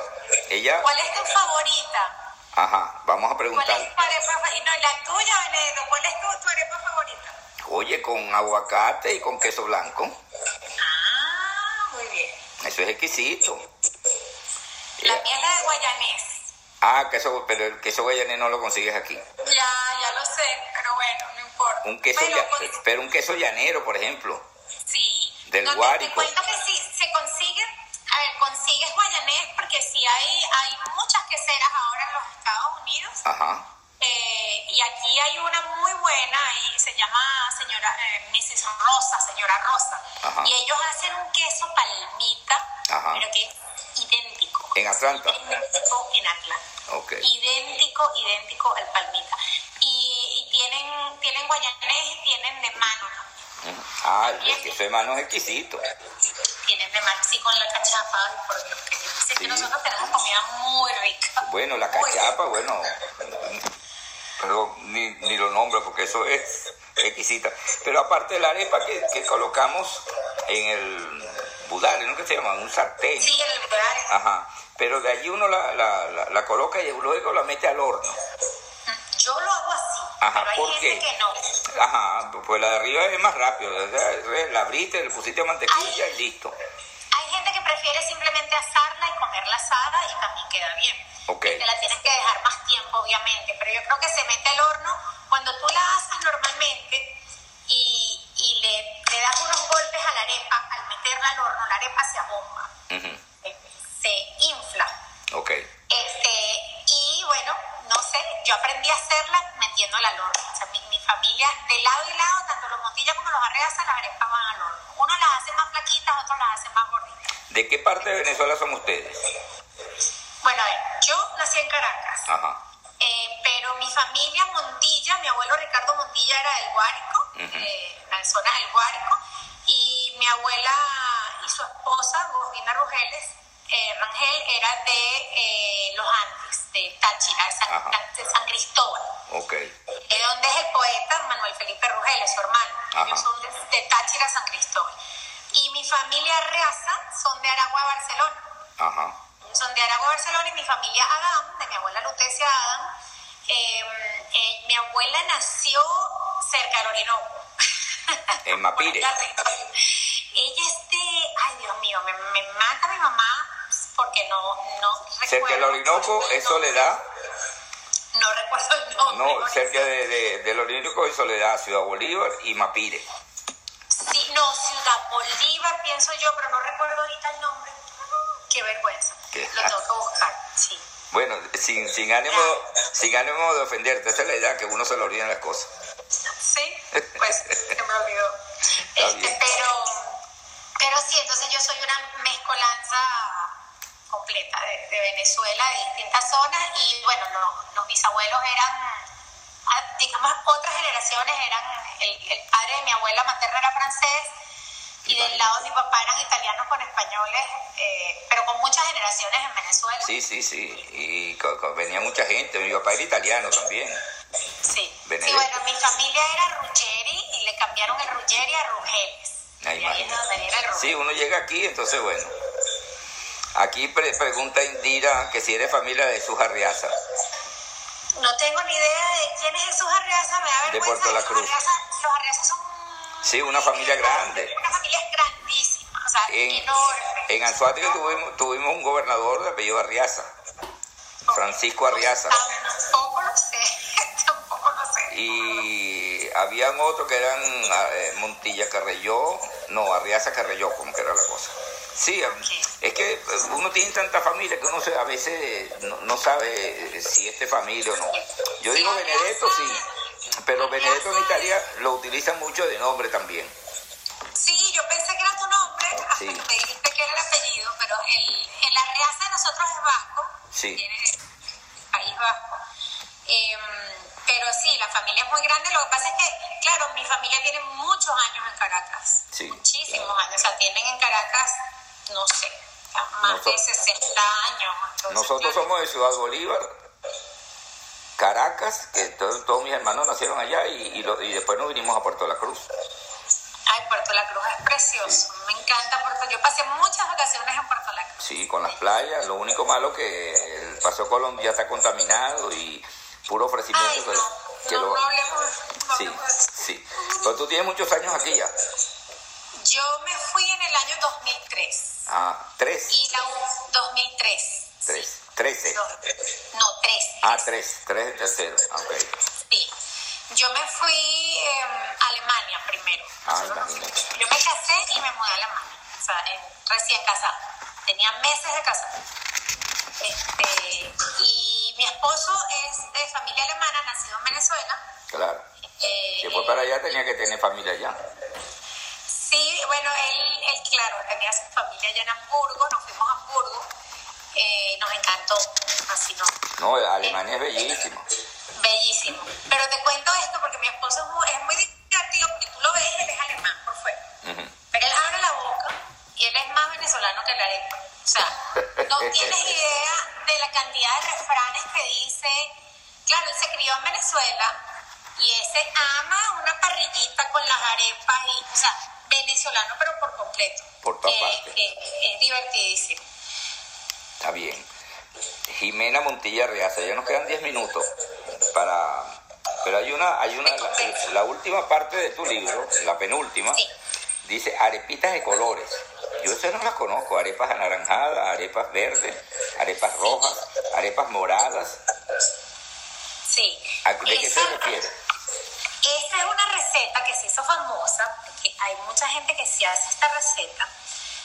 B: Ella,
C: ¿Cuál es tu favorita?
B: Ajá, vamos a preguntar. ¿Cuál
C: es tu arepa No, la tuya, ¿cuál es tu, arepa favorita?
B: Oye, con aguacate y con queso blanco.
C: Ah, muy bien.
B: Eso es exquisito.
C: La mía es la de guayanés.
B: Ah, queso, pero el queso guayanés no lo consigues aquí.
C: Ya, ya lo sé, pero bueno, no importa.
B: Un queso, ya- pero un queso llanero, por ejemplo. Del
C: no, te-
B: Guárico.
C: Te, cuento que sí, se consigue, a ver, consigues guayanés porque sí hay, hay muchas queseras ahora en los Estados Unidos.
B: Ajá.
C: Eh, y aquí hay una muy buena y se llama señora eh, Mrs. Rosa, señora Rosa.
B: Ajá.
C: Y ellos hacen un queso palmita,
B: Ajá.
C: pero que es idéntico.
B: En Atlanta.
C: Idéntico en Atlanta.
B: Ok.
C: Idéntico, idéntico al palmita. Y, y tienen, tienen guayanés y tienen de mano.
B: Ah, el queso de mano es exquisito.
C: Tienen de sí, con la cachapa. Ay, por Dios, que yo sé
B: Sí.
C: que nosotros tenemos comida muy rica.
B: Bueno, la
C: Muy
B: cachapa, bueno, pero ni, ni lo nombro porque eso es exquisita. Pero aparte de la arepa que, que colocamos en el budare, ¿no? que se llama? Un sartén.
C: Sí, en el lugar.
B: Ajá. Pero de allí uno la, la, la, la coloca y luego la mete al horno.
C: Yo lo hago así,
B: Ajá,
C: pero hay
B: ¿por
C: gente
B: qué?
C: que no.
B: Ajá, pues la de arriba es más rápido. o sea, La abriste, le pusiste mantequilla y listo.
C: Hay gente que prefiere simplemente asarla y comerla asada y también queda bien.
B: Ok.
C: Y Te la tienes que dejar más tiempo, obviamente, pero yo creo que se mete al horno cuando tú la asas normalmente y, y le, le das unos golpes a la arepa, al meterla al horno, la arepa se abomba,
B: Ujú.
C: eh, se infla.
B: Ok.
C: Este, y bueno, no sé, yo aprendí a hacerla metiéndola al horno. O sea, mi, mi familia, de lado y lado, tanto los motillas como los arreazas, las arepas van al horno. Uno las hace más flaquitas, otros las hace más gorditas.
B: ¿De qué parte de Venezuela son ustedes?
C: Bueno, a ver, yo nací en Caracas,
B: Ajá.
C: eh, pero mi familia Montilla, mi abuelo Ricardo Montilla era del Guárico, eh, la zona del Guárico, y mi abuela y su esposa, Gordina Rugeles, eh, Rangel, era de eh, los Andes, de Táchira, de San, de Cristóbal.
B: Ok.
C: de donde es el poeta Manuel Felipe Rugeles, su hermano.
B: Ajá.
C: Ellos son de, de Táchira, San Cristóbal. Y mi familia Reaza son de Aragua, Barcelona.
B: Ajá.
C: Son de Aragua, Barcelona y mi familia Adam, de mi abuela Lutecia Adam. eh, eh, mi abuela nació cerca del Orinoco.
B: En Mapire. [laughs]
C: Ella es de, ay Dios mío, me, me mata mi mamá porque no, no
B: Cerca del
C: recuerdo
B: Orinoco
C: el.
B: Soledad.
C: No recuerdo el nombre.
B: No, cerca de, de- del Orinoco es Soledad, Ciudad Bolívar y Mapire.
C: Sí, no, Ciudad Bolívar, pienso yo, pero no recuerdo ahorita el nombre. Qué vergüenza.
B: ¿Qué?
C: Lo tengo que buscar, sí.
B: Bueno, sin, sin, ánimo, sin ánimo de ofenderte, esa es la idea que uno se le olvidan las cosas.
C: Sí, pues se me olvidó. Este, pero, pero sí, entonces yo soy una mezcolanza completa de, de Venezuela, de distintas zonas, y bueno, lo- los bisabuelos eran, ah, digamos, otras generaciones eran, el, el padre de mi abuela materna era francés, y del lado de mi papá eran italianos con españoles, eh, pero con muchas generaciones en Venezuela.
B: Sí, sí, sí. Y venía mucha gente. Mi papá era italiano también.
C: Sí. Bueno, mi familia era Ruggeri y le cambiaron el Ruggeri a Rugeles.
B: Ah,
C: ahí es donde viene el.
B: Sí, uno llega aquí, entonces bueno. Aquí pre- pregunta Indira que si eres familia de Jesús Arriaza.
C: No tengo ni idea de quién es Jesús Arriaza, me da
B: De
C: vergüenza.
B: Puerto La Cruz.
C: Arriaza- Los Arriaza son...
B: Sí, una familia grande.
C: Una familia grandísima, o sea,
B: En,
C: enorme.
B: en Anzuategui tuvimos, tuvimos un gobernador de apellido Arriaza, Francisco Arriaza.
C: Tampoco lo sé, [laughs] tampoco lo sé.
B: Y habían otros que eran eh, Montilla Carrelló, no, Arriaza Carrelló, como que era la cosa. Sí, es que eh, uno tiene tanta familia que uno se- a veces no, no sabe si es de familia o no. Yo digo Benedetto, sí, pero Benedetto en Italia lo utilizan mucho de nombre también.
C: Sí, yo pensé que era tu nombre, hasta
B: Sí.
C: que te dijiste que era el apellido, pero el, el Arriaza de nosotros es vasco.
B: Sí.
C: Tiene País Vasco. Em, pero sí, la familia es muy grande. Lo que pasa es que, claro, mi familia tiene muchos años en Caracas.
B: Sí,
C: Muchísimos años. O sea, tienen en Caracas, no sé, más de
B: Nosotros-
C: 60 años. Entonces,
B: Nosotros
C: claro,
B: somos de Ciudad Bolívar, Caracas, que to- todos mis hermanos nacieron allá y, y lo- y después nos vinimos a Puerto La Cruz.
C: Ay, Puerto La Cruz es precioso. Me encanta Puerto Yo pasé muchas vacaciones en Puerto La Cruz.
B: Sí, con las playas. Lo único malo que el Paso Colón ya está contaminado y puro ofrecimiento.
C: Ay, no,
B: que
C: no,
B: lo-
C: no hablemos, no
B: sí,
C: hablemos
B: sí. Pero tú tienes muchos años aquí ya.
C: Yo me fui en el año 2003.
B: Ah, tres.
C: Y la U- 2003.
B: Tres. Trece.
C: No, no, tres.
B: Ah, tres. Tres de tercero. Ok.
C: Sí. Yo me fui em, a Alemania primero.
B: Ah, imagínate.
C: fuimos- Yo me casé y me mudé a Alemania. O sea, en- recién casada. Tenía meses de casada. Este, y mi esposo es de familia alemana, nacido en Venezuela.
B: Claro.
C: Eh,
B: Si fue para allá tenía que tener familia allá.
C: Sí, bueno, él, él, claro, tenía su familia allá en Hamburgo, nos fuimos a Hamburgo, eh, nos encantó, así no,
B: No, Alemania es bellísimo.
C: bellísimo. Pero te cuento esto porque mi esposo es muy, es muy divertido, porque tú lo ves, él es alemán por fuera, pero él abre la boca y él es más venezolano que la arepa. O sea, no tienes idea de la cantidad de refranes que dice, claro, él se crió en Venezuela y ese ama una parrillita con las arepas y, o sea, venezolano pero por completo.
B: Por todas
C: Eh,
B: partes.
C: eh, es divertidísimo.
B: Está bien. Jimena Montilla Reaza, ya nos quedan 10 minutos para... Pero hay una, hay una, la, la última parte de tu libro, la penúltima,
C: Sí.
B: dice arepitas de colores. Yo no las conozco, arepas anaranjadas, arepas verdes, arepas rojas, arepas moradas.
C: Sí.
B: ¿A- ¿De qué se refiere?
C: Esa es una receta que se hizo famosa, porque hay mucha gente que se hace esta receta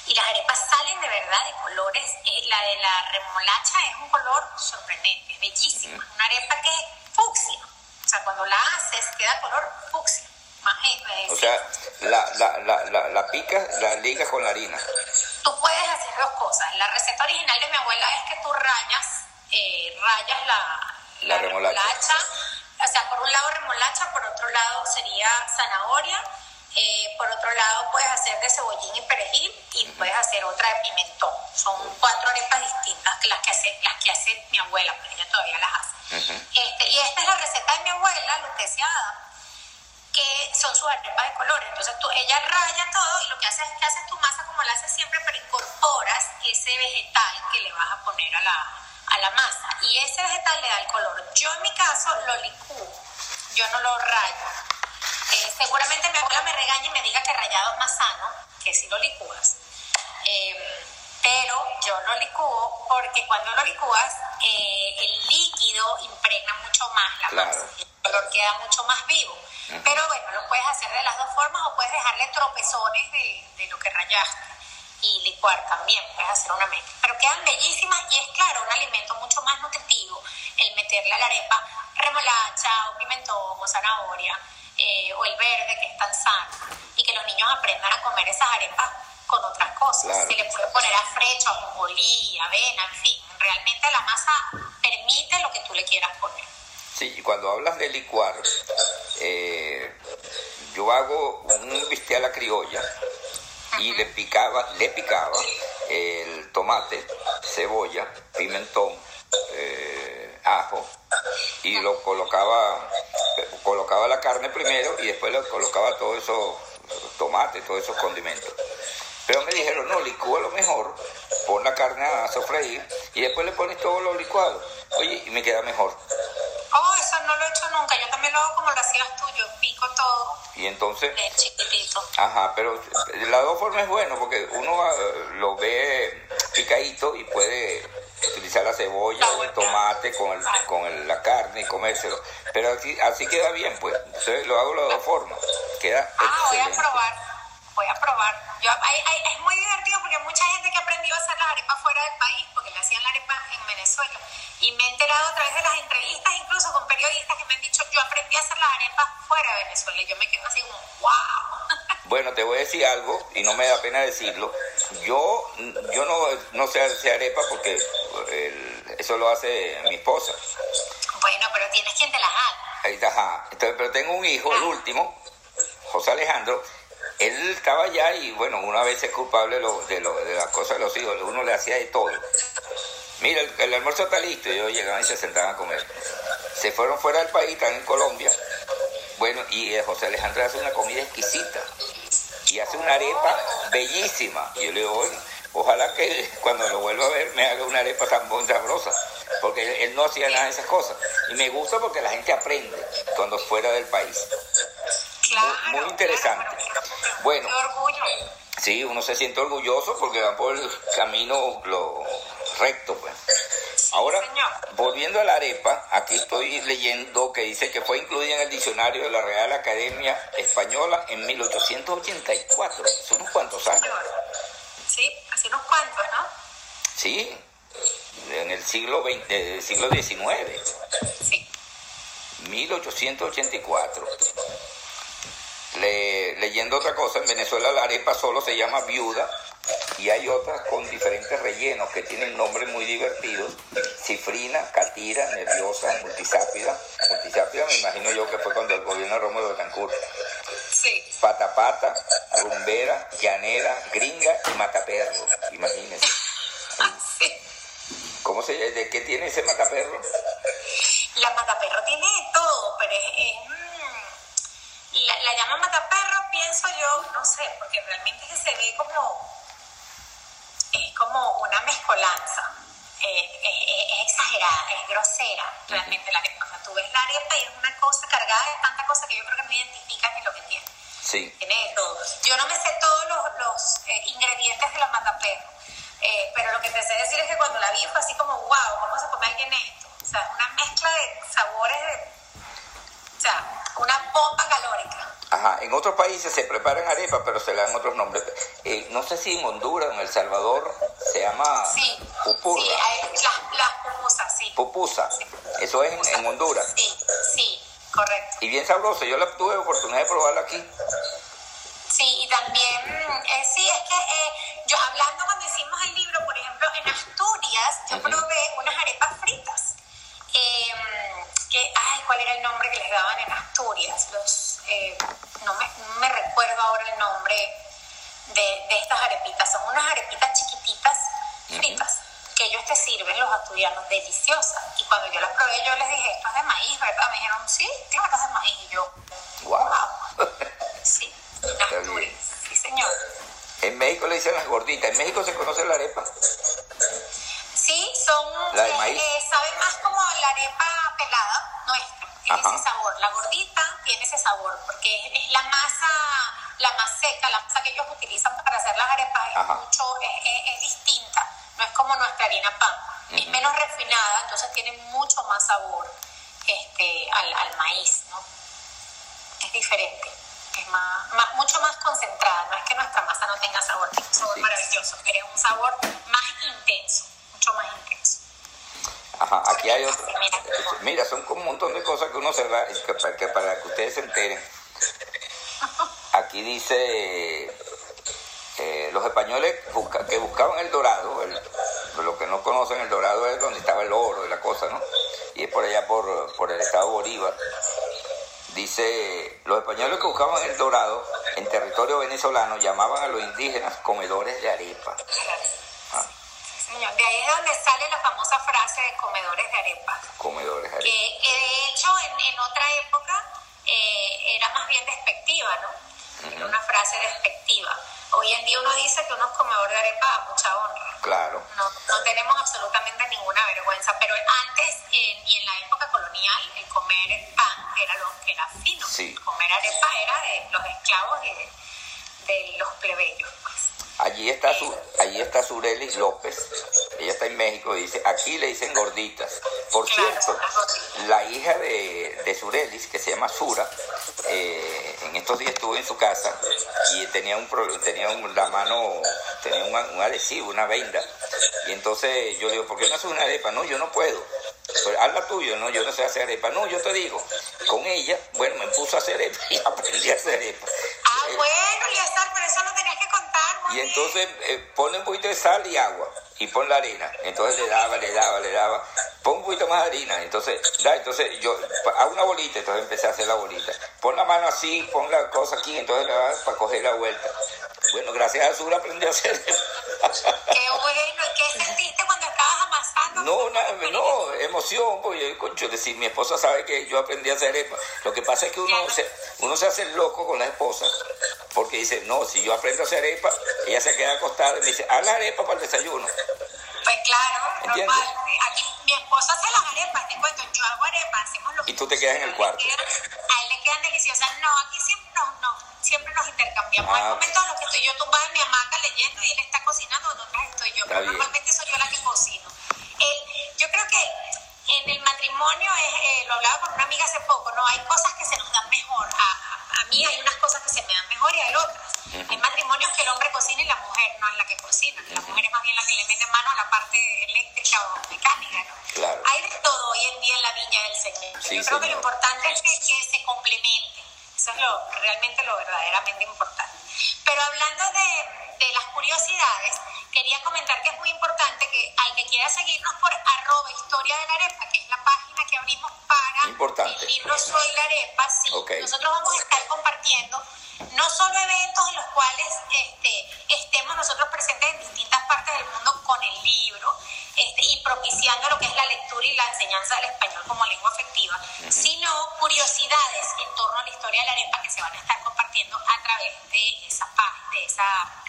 C: y las arepas salen de verdad de colores. eh, La de la remolacha es un color sorprendente, es bellísima. Una arepa que es fucsia. O sea, cuando la haces queda color fucsia. Más, eh,
B: O sea, la, la, la, la, la picas, la ligas con la harina.
C: Tú puedes hacer dos cosas. La receta original de mi abuela es que tú rayas, eh, rayas La
B: remolacha.
C: O sea, por un lado remolacha, por otro lado sería zanahoria, eh, por otro lado puedes hacer de cebollín y perejil y puedes hacer otra de pimentón. Son cuatro arepas distintas que las que hace, las que hace mi abuela, porque ella todavía las hace. Este, y esta es la receta de mi abuela, Lutecia que son sus arepas de colores. Entonces tú, ella raya todo y lo que hace es que haces tu masa como la haces siempre, pero incorporas ese vegetal que le vas a poner a la, a la masa. Y ese vegetal le da el color. Yo en mi caso lo licúo, yo no lo rayo. Eh, seguramente mi abuela me regaña y me diga que rayado es más sano, que si lo licúas. Eh, pero yo lo licúo porque cuando lo licúas, eh, el líquido impregna mucho más la
B: Claro.
C: masa. El color queda mucho más vivo. Pero bueno, lo puedes hacer de las dos formas o puedes dejarle tropezones de, de lo que rayaste y licuar también, puedes hacer una mezcla. Pero quedan bellísimas y es claro, un alimento mucho más nutritivo el meterle a la arepa remolacha o pimentón o zanahoria eh, o el verde que es tan sano y que los niños aprendan a comer esas arepas con otras cosas.
B: Claro.
C: Se le puede poner afrecho, ajonjolí, avena, en fin. Realmente la masa permite lo que tú le quieras poner.
B: Sí, y cuando hablas de licuar, eh, yo hago un bistec a la criolla y le picaba, le picaba el tomate, cebolla, pimentón, eh, ajo y lo colocaba, colocaba la carne primero y después le colocaba todos esos tomates, todos esos condimentos. Pero me dijeron, no, licúa lo mejor, pon la carne a sofreír y después le pones todo lo licuado. Oye, y me queda mejor.
C: Oh, no lo he hecho nunca. Yo también lo hago como lo hacías tú. Yo pico todo
B: Y entonces,
C: de chiquitito.
B: ajá, pero de las dos formas es bueno porque uno lo ve picadito y puede utilizar la cebolla
C: La
B: o el tomate con, el, con el- la carne y comérselo. Pero así, así queda bien, pues. Entonces lo hago de las dos formas. Queda
C: Ah, voy a
B: excelente.
C: probar. Voy a probar. Yo, hay- hay- es muy divertido porque hay mucha gente que aprendió a hacer las arepas fuera del país Y me he enterado a través de las entrevistas, incluso con periodistas que me han dicho, yo aprendí a hacer las arepas fuera de Venezuela. Y yo me quedo así como, wow. [laughs]
B: Bueno, te voy a decir algo y no me da pena decirlo. Yo, yo no, no sé hacer arepa porque el- eso lo hace mi esposa.
C: bueno, pero tienes quien te las haga.
B: Ajá. Entonces, pero tengo un hijo, el último, José Alejandro. Él estaba allá y bueno, una vez es culpable de, lo- de, lo- de las cosas de los hijos. Uno le hacía de todo. Mira, el, el almuerzo está listo. Y ellos llegaban y se sentaban a comer. Se fueron fuera del país, están en Colombia. Bueno, y eh, José Alejandro hace una comida exquisita. Y hace una arepa bellísima. Y yo le digo, bueno, ojalá que cuando lo vuelva a ver me haga una arepa tan sabrosa. Porque él, él no hacía nada de esas cosas. Y me gusta porque la gente aprende cuando fuera del país.
C: Claro.
B: muy interesante.
C: pero qué-
B: Bueno. Sí, uno se siente orgulloso porque van por el camino lo recto, pues. Ahora, volviendo a la arepa, aquí estoy leyendo que dice que fue incluida en el diccionario de la Real Academia Española en 1884. Son unos cuantos años.
C: Sí, hace unos cuantos, ¿no?
B: Sí, en el siglo XX, eh, siglo XIX,
C: Sí.
B: 1884. Le- leyendo otra cosa, en Venezuela la arepa solo se llama viuda y hay otras con diferentes rellenos que tienen nombres muy divertidos. Cifrina, catira, nerviosa, multisápida. Multisápida me imagino yo que fue cuando el gobierno de Rómulo Betancourt.
C: Sí.
B: Pata pata, rumbera, llanera, gringa y mataperro. Imagínense. [laughs]
C: sí.
B: ¿Cómo se ¿De qué tiene ese mataperro?
C: La mataperro tiene de todo, pero es... es, la, la llama mataperro, pienso yo, no sé, porque realmente se ve como... Es como una mezcolanza. Eh, es, es- es exagerada, es grosera realmente la arepa. O sea, tú ves la arepa y es una cosa cargada de tanta cosa que yo creo que no identificas ni lo que tiene.
B: Sí.
C: Tiene de todo. Yo no me sé todos los, los, eh, ingredientes de la mataperro, eh, pero lo que te sé decir es que cuando la vi fue así como, wow, ¿cómo se come alguien esto? O sea, es una mezcla de sabores, de, una bomba calórica.
B: Ajá, en otros países se preparan arepas, pero se le dan otros nombres. Eh, no sé si en Honduras o en El Salvador se llama
C: Sí,
B: pupurra,
C: sí, las, las pupusas, sí.
B: pupusa. Eso es en, en Honduras.
C: Sí, sí, correcto.
B: Y bien sabroso, yo la tuve oportunidad de probarla aquí.
C: Sí, y también, eh, sí, es que eh, yo hablando cuando hicimos el libro, por ejemplo, en Asturias, yo probé unas arepas fritas. Eh, que, ay, ¿cuál era el nombre que les daban en Asturias? Los, eh, no, me, no me recuerdo ahora el nombre de, de estas arepitas. Son unas arepitas chiquititas fritas que ellos te sirven, los asturianos, deliciosas. Y cuando yo las probé, yo les dije, esto es de maíz, ¿verdad? Me dijeron, sí, claro, es de maíz. Y yo,
B: Wow. [laughs]
C: Sí, en Asturias. Sí, señor.
B: En México le dicen las gorditas. En México se conoce la arepa.
C: Sí, son.
B: La de
C: eh,
B: maíz.
C: eh, sabe más como la arepa pelada nuestra. Tiene
B: Ajá.
C: ese sabor. La gordita tiene ese sabor porque es, es la masa la más seca, la masa que ellos utilizan para hacer las arepas es
B: Ajá.
C: mucho, es, distinta. No es como nuestra harina pan. Es menos refinada, entonces tiene mucho más sabor este, al, al maíz, ¿no? Es diferente. Es más, más- mucho más concentrada. No es que nuestra masa no tenga sabor, tiene un sabor
B: Sí.
C: maravilloso, pero es un sabor más intenso.
B: Ajá, aquí hay otra.
C: Mira.
B: Mira, son como un montón de cosas que uno se da, que para que, para que ustedes se enteren. [laughs] Aquí dice, eh, los españoles busca- que buscaban el dorado, el- los que no conocen el dorado es donde estaba el oro y la cosa, ¿no? Y es por allá por, por el estado Bolívar. Dice, los españoles que buscaban el dorado en territorio venezolano llamaban a los indígenas comedores de arepa.
C: De ahí es donde sale la famosa frase de comedores de arepas.
B: comedores de arepa.
C: que, que de hecho en, en otra época eh, era más bien despectiva, ¿no? Era una frase despectiva. Hoy en día uno dice que uno es comedor de arepa a mucha honra.
B: Claro.
C: No, no tenemos absolutamente ninguna vergüenza, pero antes eh, y en la época colonial el comer pan era lo que era fino.
B: Sí.
C: Comer arepa era de los esclavos de, de los plebeyos, pues.
B: Allí está, su, allí está Surelis López, ella está en México y dice, aquí le dicen gorditas. Por cierto, la hija de, de Surelis, que se llama Sura, eh, en estos días estuve en su casa y tenía un tenía un- la mano, tenía un, un adhesivo, una venda. Y entonces yo le digo, ¿por qué no haces una arepa? No, yo no puedo. Pues, haz la tuya, no, yo no sé hacer arepa. No, yo te digo, con ella, bueno, me puso a hacer arepa [laughs] y aprendí a hacer arepa.
C: Ah, bueno, Eliazar, pero eso tenías que contar.
B: y entonces eh, pone un poquito de sal y agua y pon la harina. Entonces le daba, le daba, le daba. Pon un poquito más de harina. Entonces, da, entonces yo hago una bolita, entonces empecé a hacer la bolita. Pon la mano así, pon la cosa aquí, entonces le das para coger la vuelta. Bueno, gracias a Sur aprendí a hacer.
C: Qué bueno, ¿y qué sentiste cuando estabas amasando?
B: No, no, emoción, porque concho, decir, mi esposa sabe que yo aprendí a hacer arepa. Lo que pasa es que uno se, uno se hace loco con la esposa, porque dice, no, si yo aprendo a hacer arepa, ella se queda acostada y me dice, haz la arepa para el desayuno.
C: Pues claro,
B: ¿Entiendes?
C: normal. Aquí mi esposo hace las arepas, te cuento, yo hago arepas, hacemos los
B: Y tú te quedas en el cuarto.
C: A él le quedan deliciosas. No, aquí siempre nos, no, siempre nos intercambiamos. Hay
B: Ah.
C: momentos en los que estoy yo tumbada en mi hamaca leyendo y él está cocinando, otras estoy yo. Pero normalmente soy yo la que cocino. El, yo creo que en el matrimonio, es, eh, lo hablaba con una amiga hace poco, ¿no? Hay cosas que se nos dan mejor. A, a mí hay unas cosas que se me dan mejor y hay otras. Hay matrimonios que el hombre cocina y la mujer no es la que cocina. La mujer es más bien la que le mete mano a la parte eléctrica o mecánica, ¿no?
B: Claro.
C: Hay de todo hoy en día en la viña del Señor.
B: Sí,
C: Yo creo que lo
B: señor.
C: importante es que, que se complementen. Eso es lo, realmente lo verdaderamente importante. Pero hablando de, de las curiosidades, quería comentar que es muy importante que al que quiera seguirnos por arroba historia de la arepa, que es la página que abrimos para
B: Importante.
C: el libro Soy la arepa, sí, nosotros vamos a estar compartiendo no solo eventos en los cuales este, estemos nosotros presentes en distintas partes del mundo con el libro este, y propiciando lo que es la lectura y la enseñanza del español como lengua afectiva, sino curiosidades en torno a la historia de la arepa que se van a estar compartiendo a través de esa de esa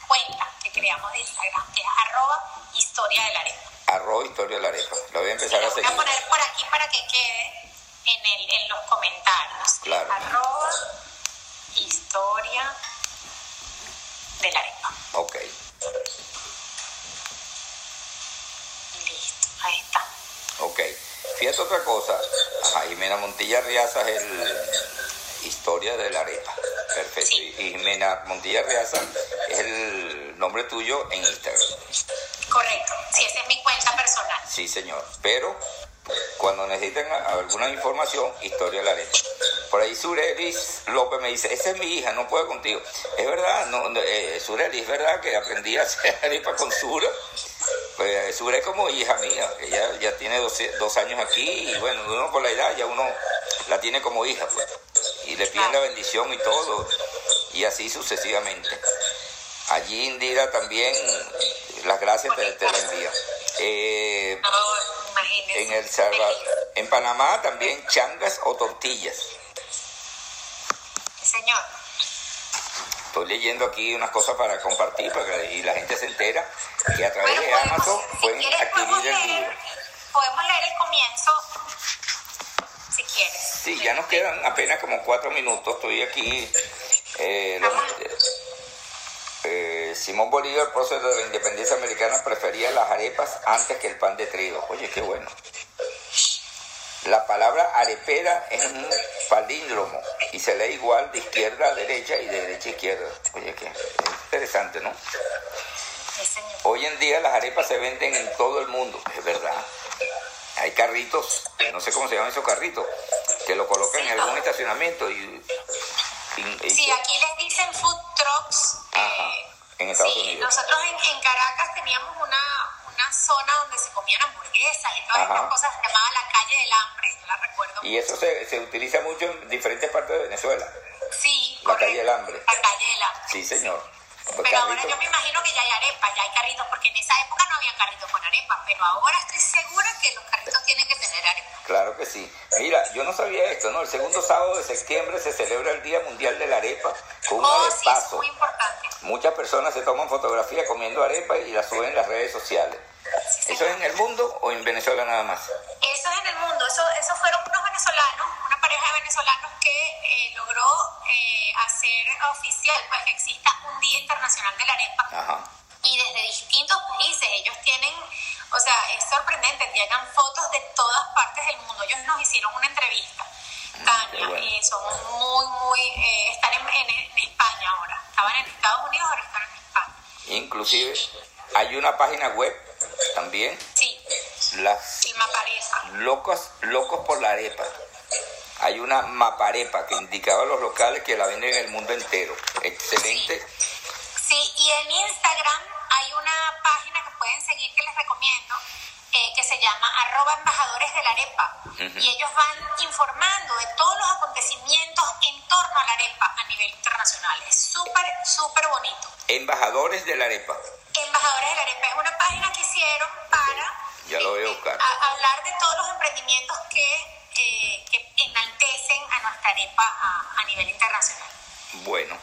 C: cuenta que creamos de Instagram, que es arroba historia de la arepa.
B: Arroba Historia de la Arepa. Lo voy a empezar a
C: voy a
B: seguir.
C: poner por aquí para que quede en, el, en los comentarios.
B: Claro.
C: Arroba historia de la arepa.
B: Ok.
C: Listo, ahí está.
B: Ok. Fíjate otra cosa. Ajá, Jimena Montilla Riaza es el Historia de la Arepa. Perfecto. Y Jimena Montilla Riaza es el nombre tuyo en Instagram.
C: Correcto. Sí, esa es mi cuenta personal.
B: Sí, señor. Pero cuando necesiten a- alguna información, Historia la Arepa. Por ahí Surelis López me dice, esa es mi hija, no puedo contigo. Es verdad, no, no, eh, Surelis, es verdad que aprendí a hacer [laughs] arepa con Sura. Pues Sura es como hija mía, ella ya tiene dos, dos años aquí y bueno, uno con la edad ya uno la tiene como hija, pues. Y le piden la bendición y todo, y así sucesivamente. Allí Indira también, las gracias te, te la envía. Eh, en El Salvador, en Panamá también changas o tortillas.
C: Señor.
B: Estoy leyendo aquí unas cosas para compartir y la gente se entera que a través
C: Bueno,
B: de Amazon
C: si
B: pueden
C: quieres,
B: adquirir el libro.
C: podemos leer el comienzo, si quieres.
B: Sí, ya nos quedan apenas como cuatro minutos. Estoy aquí. eh, los- eh, Simón Bolívar, prócer de la independencia americana, prefería las arepas antes que el pan de trigo. Oye, qué bueno. La palabra arepera es un palíndromo y se lee igual de izquierda a derecha y de derecha a izquierda. Oye, qué interesante, ¿no? Hoy en día las arepas se venden en todo el mundo, es verdad. Hay carritos, no sé cómo se llaman esos carritos, que lo colocan en algún estacionamiento y, y- y-
C: Sí, aquí les dicen food trucks.
B: Ajá,
C: eh,
B: en Estados
C: sí,
B: Unidos.
C: nosotros en, en Caracas teníamos una, una zona donde se comían hamburguesas y todas
B: Ajá.
C: estas cosas, se llamaba la calle del hambre, yo la recuerdo.
B: y eso se, se utiliza mucho en diferentes partes de Venezuela.
C: Sí,
B: La
C: correcto,
B: calle del hambre.
C: La calle del hambre.
B: Sí, señor.
C: Pero ahora yo me imagino que ya hay arepas, ya hay carritos, porque en esa época no había carritos con arepas, pero ahora estoy segura que los carritos tienen que tener arepas.
B: Claro que sí. Mira, yo no sabía esto, ¿no? El segundo sábado de septiembre se celebra el Día Mundial de la Arepa con un
C: Oh, sí, es muy importante.
B: Muchas personas se toman fotografías comiendo arepa y las suben en las redes sociales. ¿Eso es en el mundo o en Venezuela nada más?
C: Eso es en el mundo, eso, eso fueron unos venezolanos, una pareja de venezolanos que eh, logró eh, hacer oficial pues que exista un Día Internacional de la Arepa
B: Ajá.
C: y desde distintos países. Ellos tienen, o sea, es sorprendente, llegan fotos de todas partes del mundo. Ellos nos hicieron una entrevista.
B: Qué bueno.
C: eh, son muy, muy, eh, están en, en- en España ahora. Estaban en Estados Unidos, ahora están en España.
B: Inclusive hay una página web también,
C: Sí,
B: las
C: el Maparepa.
B: locos, locos por la arepa. Hay una maparepa que indicaba a los locales que la venden en el mundo entero. Excelente.
C: Sí, y en Instagram hay una página que pueden seguir que les recomiendo, eh, que se llama arroba embajadores de la arepa. Y ellos van informando de todos los acontecimientos en torno a la arepa a nivel internacional. Es súper, súper bonito.
B: Embajadores de la arepa.
C: Embajadores de la arepa es una página que hicieron para
B: Ya lo voy a
C: eh,
B: buscar.
C: a- hablar de todos los emprendimientos que, eh, que enaltecen a nuestra arepa a, a nivel internacional.
B: Bueno.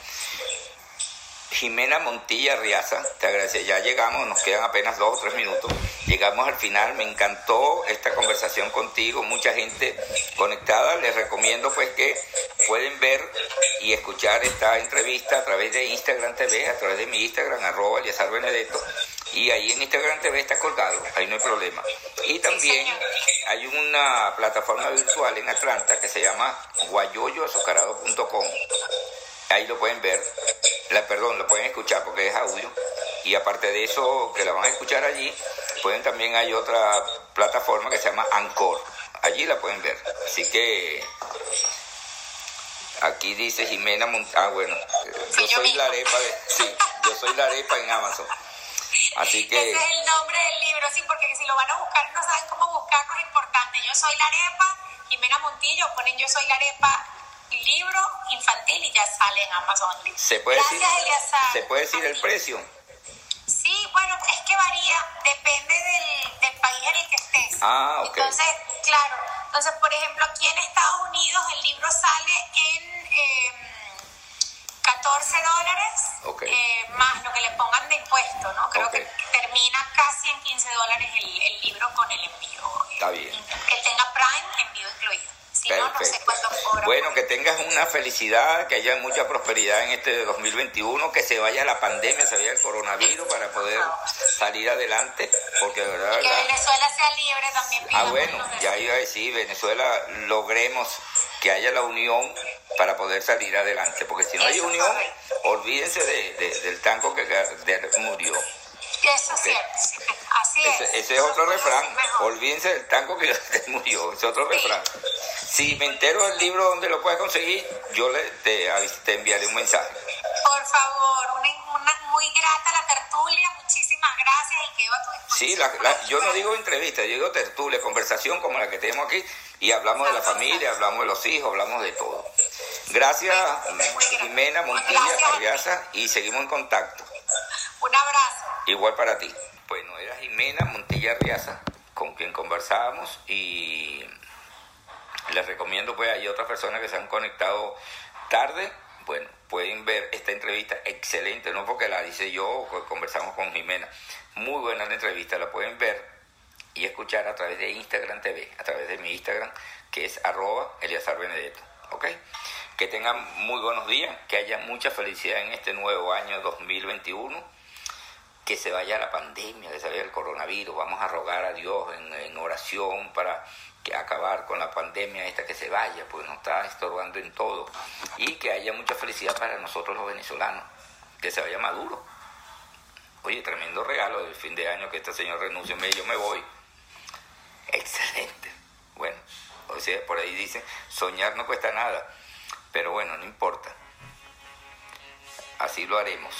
B: Jimena Montilla Riaza, te agradezco. Ya llegamos, nos quedan apenas dos o tres minutos. Llegamos al final, me encantó esta conversación contigo, mucha gente conectada. Les recomiendo pues que pueden ver y escuchar esta entrevista a través de Instagram TV, a través de mi Instagram, arroba Eliazar Benedetto. Y ahí en Instagram TV está colgado, ahí no hay problema. Y también hay una plataforma virtual en Atlanta que se llama guayoyoazucarado.com. Ahí lo pueden ver, la, perdón, lo pueden escuchar porque es audio. Y aparte de eso, que la van a escuchar allí, pueden también hay otra plataforma que se llama Anchor. Allí la pueden ver. Así que aquí dice Jimena Mont Ah, bueno, yo soy la arepa de... Sí, yo soy la arepa en Amazon. Así que...
C: Ese es el nombre del libro, sí, porque si lo van a buscar no saben cómo buscarlo, es importante. Yo soy la arepa, Jimena Montillo, ponen Yo soy la arepa, libro infantil y ya sale en Amazon.
B: ¿Se puede
C: Gracias,
B: decir,
C: Eliazar.
B: ¿se puede decir el precio?
C: Sí, bueno, es que varía, depende del, del país en el que estés.
B: Ah, ok.
C: Entonces, claro, entonces, por ejemplo, aquí en Estados Unidos el libro sale en eh, 14 dólares, eh, más lo que le pongan de impuesto, ¿no? Creo que termina casi en 15 dólares el, el libro con el envío.
B: Está bien.
C: Que tenga Prime, envío incluido. Si no, no sé
B: Perfecto.
C: cuánto cobra.
B: Bueno, que tengas una felicidad, que haya mucha prosperidad en este 2021, que se vaya la pandemia, se vaya el coronavirus para poder salir adelante, porque de verdad,
C: Y que
B: verdad,
C: Venezuela sea libre también.
B: Ah, bueno, ya iba a decir, Venezuela logremos que haya la unión para poder salir adelante, porque si no hay unión, olvídense de- de- del tanco que Gardner murió.
C: Eso es cierto, sí, así es.
B: Ese, ese es otro refrán, olvídense del tanco que [laughs] Gardner murió, es otro
C: Sí.
B: refrán. Si me entero del libro donde lo puedes conseguir, yo le, te, te enviaré un mensaje.
C: Por favor, una, una muy grata la tertulia, muchísimas gracias y quedo a tu disposición.
B: Sí, la- la- yo no digo entrevista, yo digo tertulia, conversación como la que tenemos aquí y hablamos de la familia, hablamos de los hijos, hablamos de todo. Gracias, Jimena Montilla. Arriaza, y seguimos en contacto. Igual para ti. Bueno, era Jimena Montilla Arriaza con quien conversábamos y les recomiendo, pues hay otras personas que se han conectado tarde. Bueno, pueden ver esta entrevista excelente, no porque la hice yo o conversamos con Jimena. Muy buena la entrevista, la pueden ver y escuchar a través de Instagram TV, a través de mi Instagram, que es arroba Eliazar Benedetto. ¿Ok? Que tengan muy buenos días, que haya mucha felicidad en este nuevo año 2021 que se vaya la pandemia, que se vaya el coronavirus. Vamos a rogar a Dios en, oración para que acabar con la pandemia esta que se vaya, pues nos está estorbando en todo. Y que haya mucha felicidad para nosotros los venezolanos, que se vaya Maduro. Oye, tremendo regalo del fin de año que este señor renuncie, me yo me voy. Excelente. Bueno, o sea, por ahí dicen, soñar no cuesta nada, pero bueno, no importa. Así lo haremos.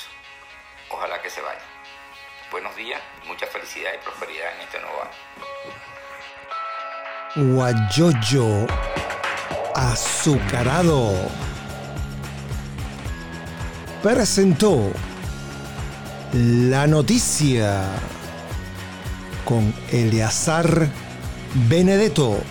B: Ojalá que se vaya. Buenos días, mucha felicidad y prosperidad en este nuevo año.
A: Guayoyo azucarado presentó la noticia con Eleazar Benedetto.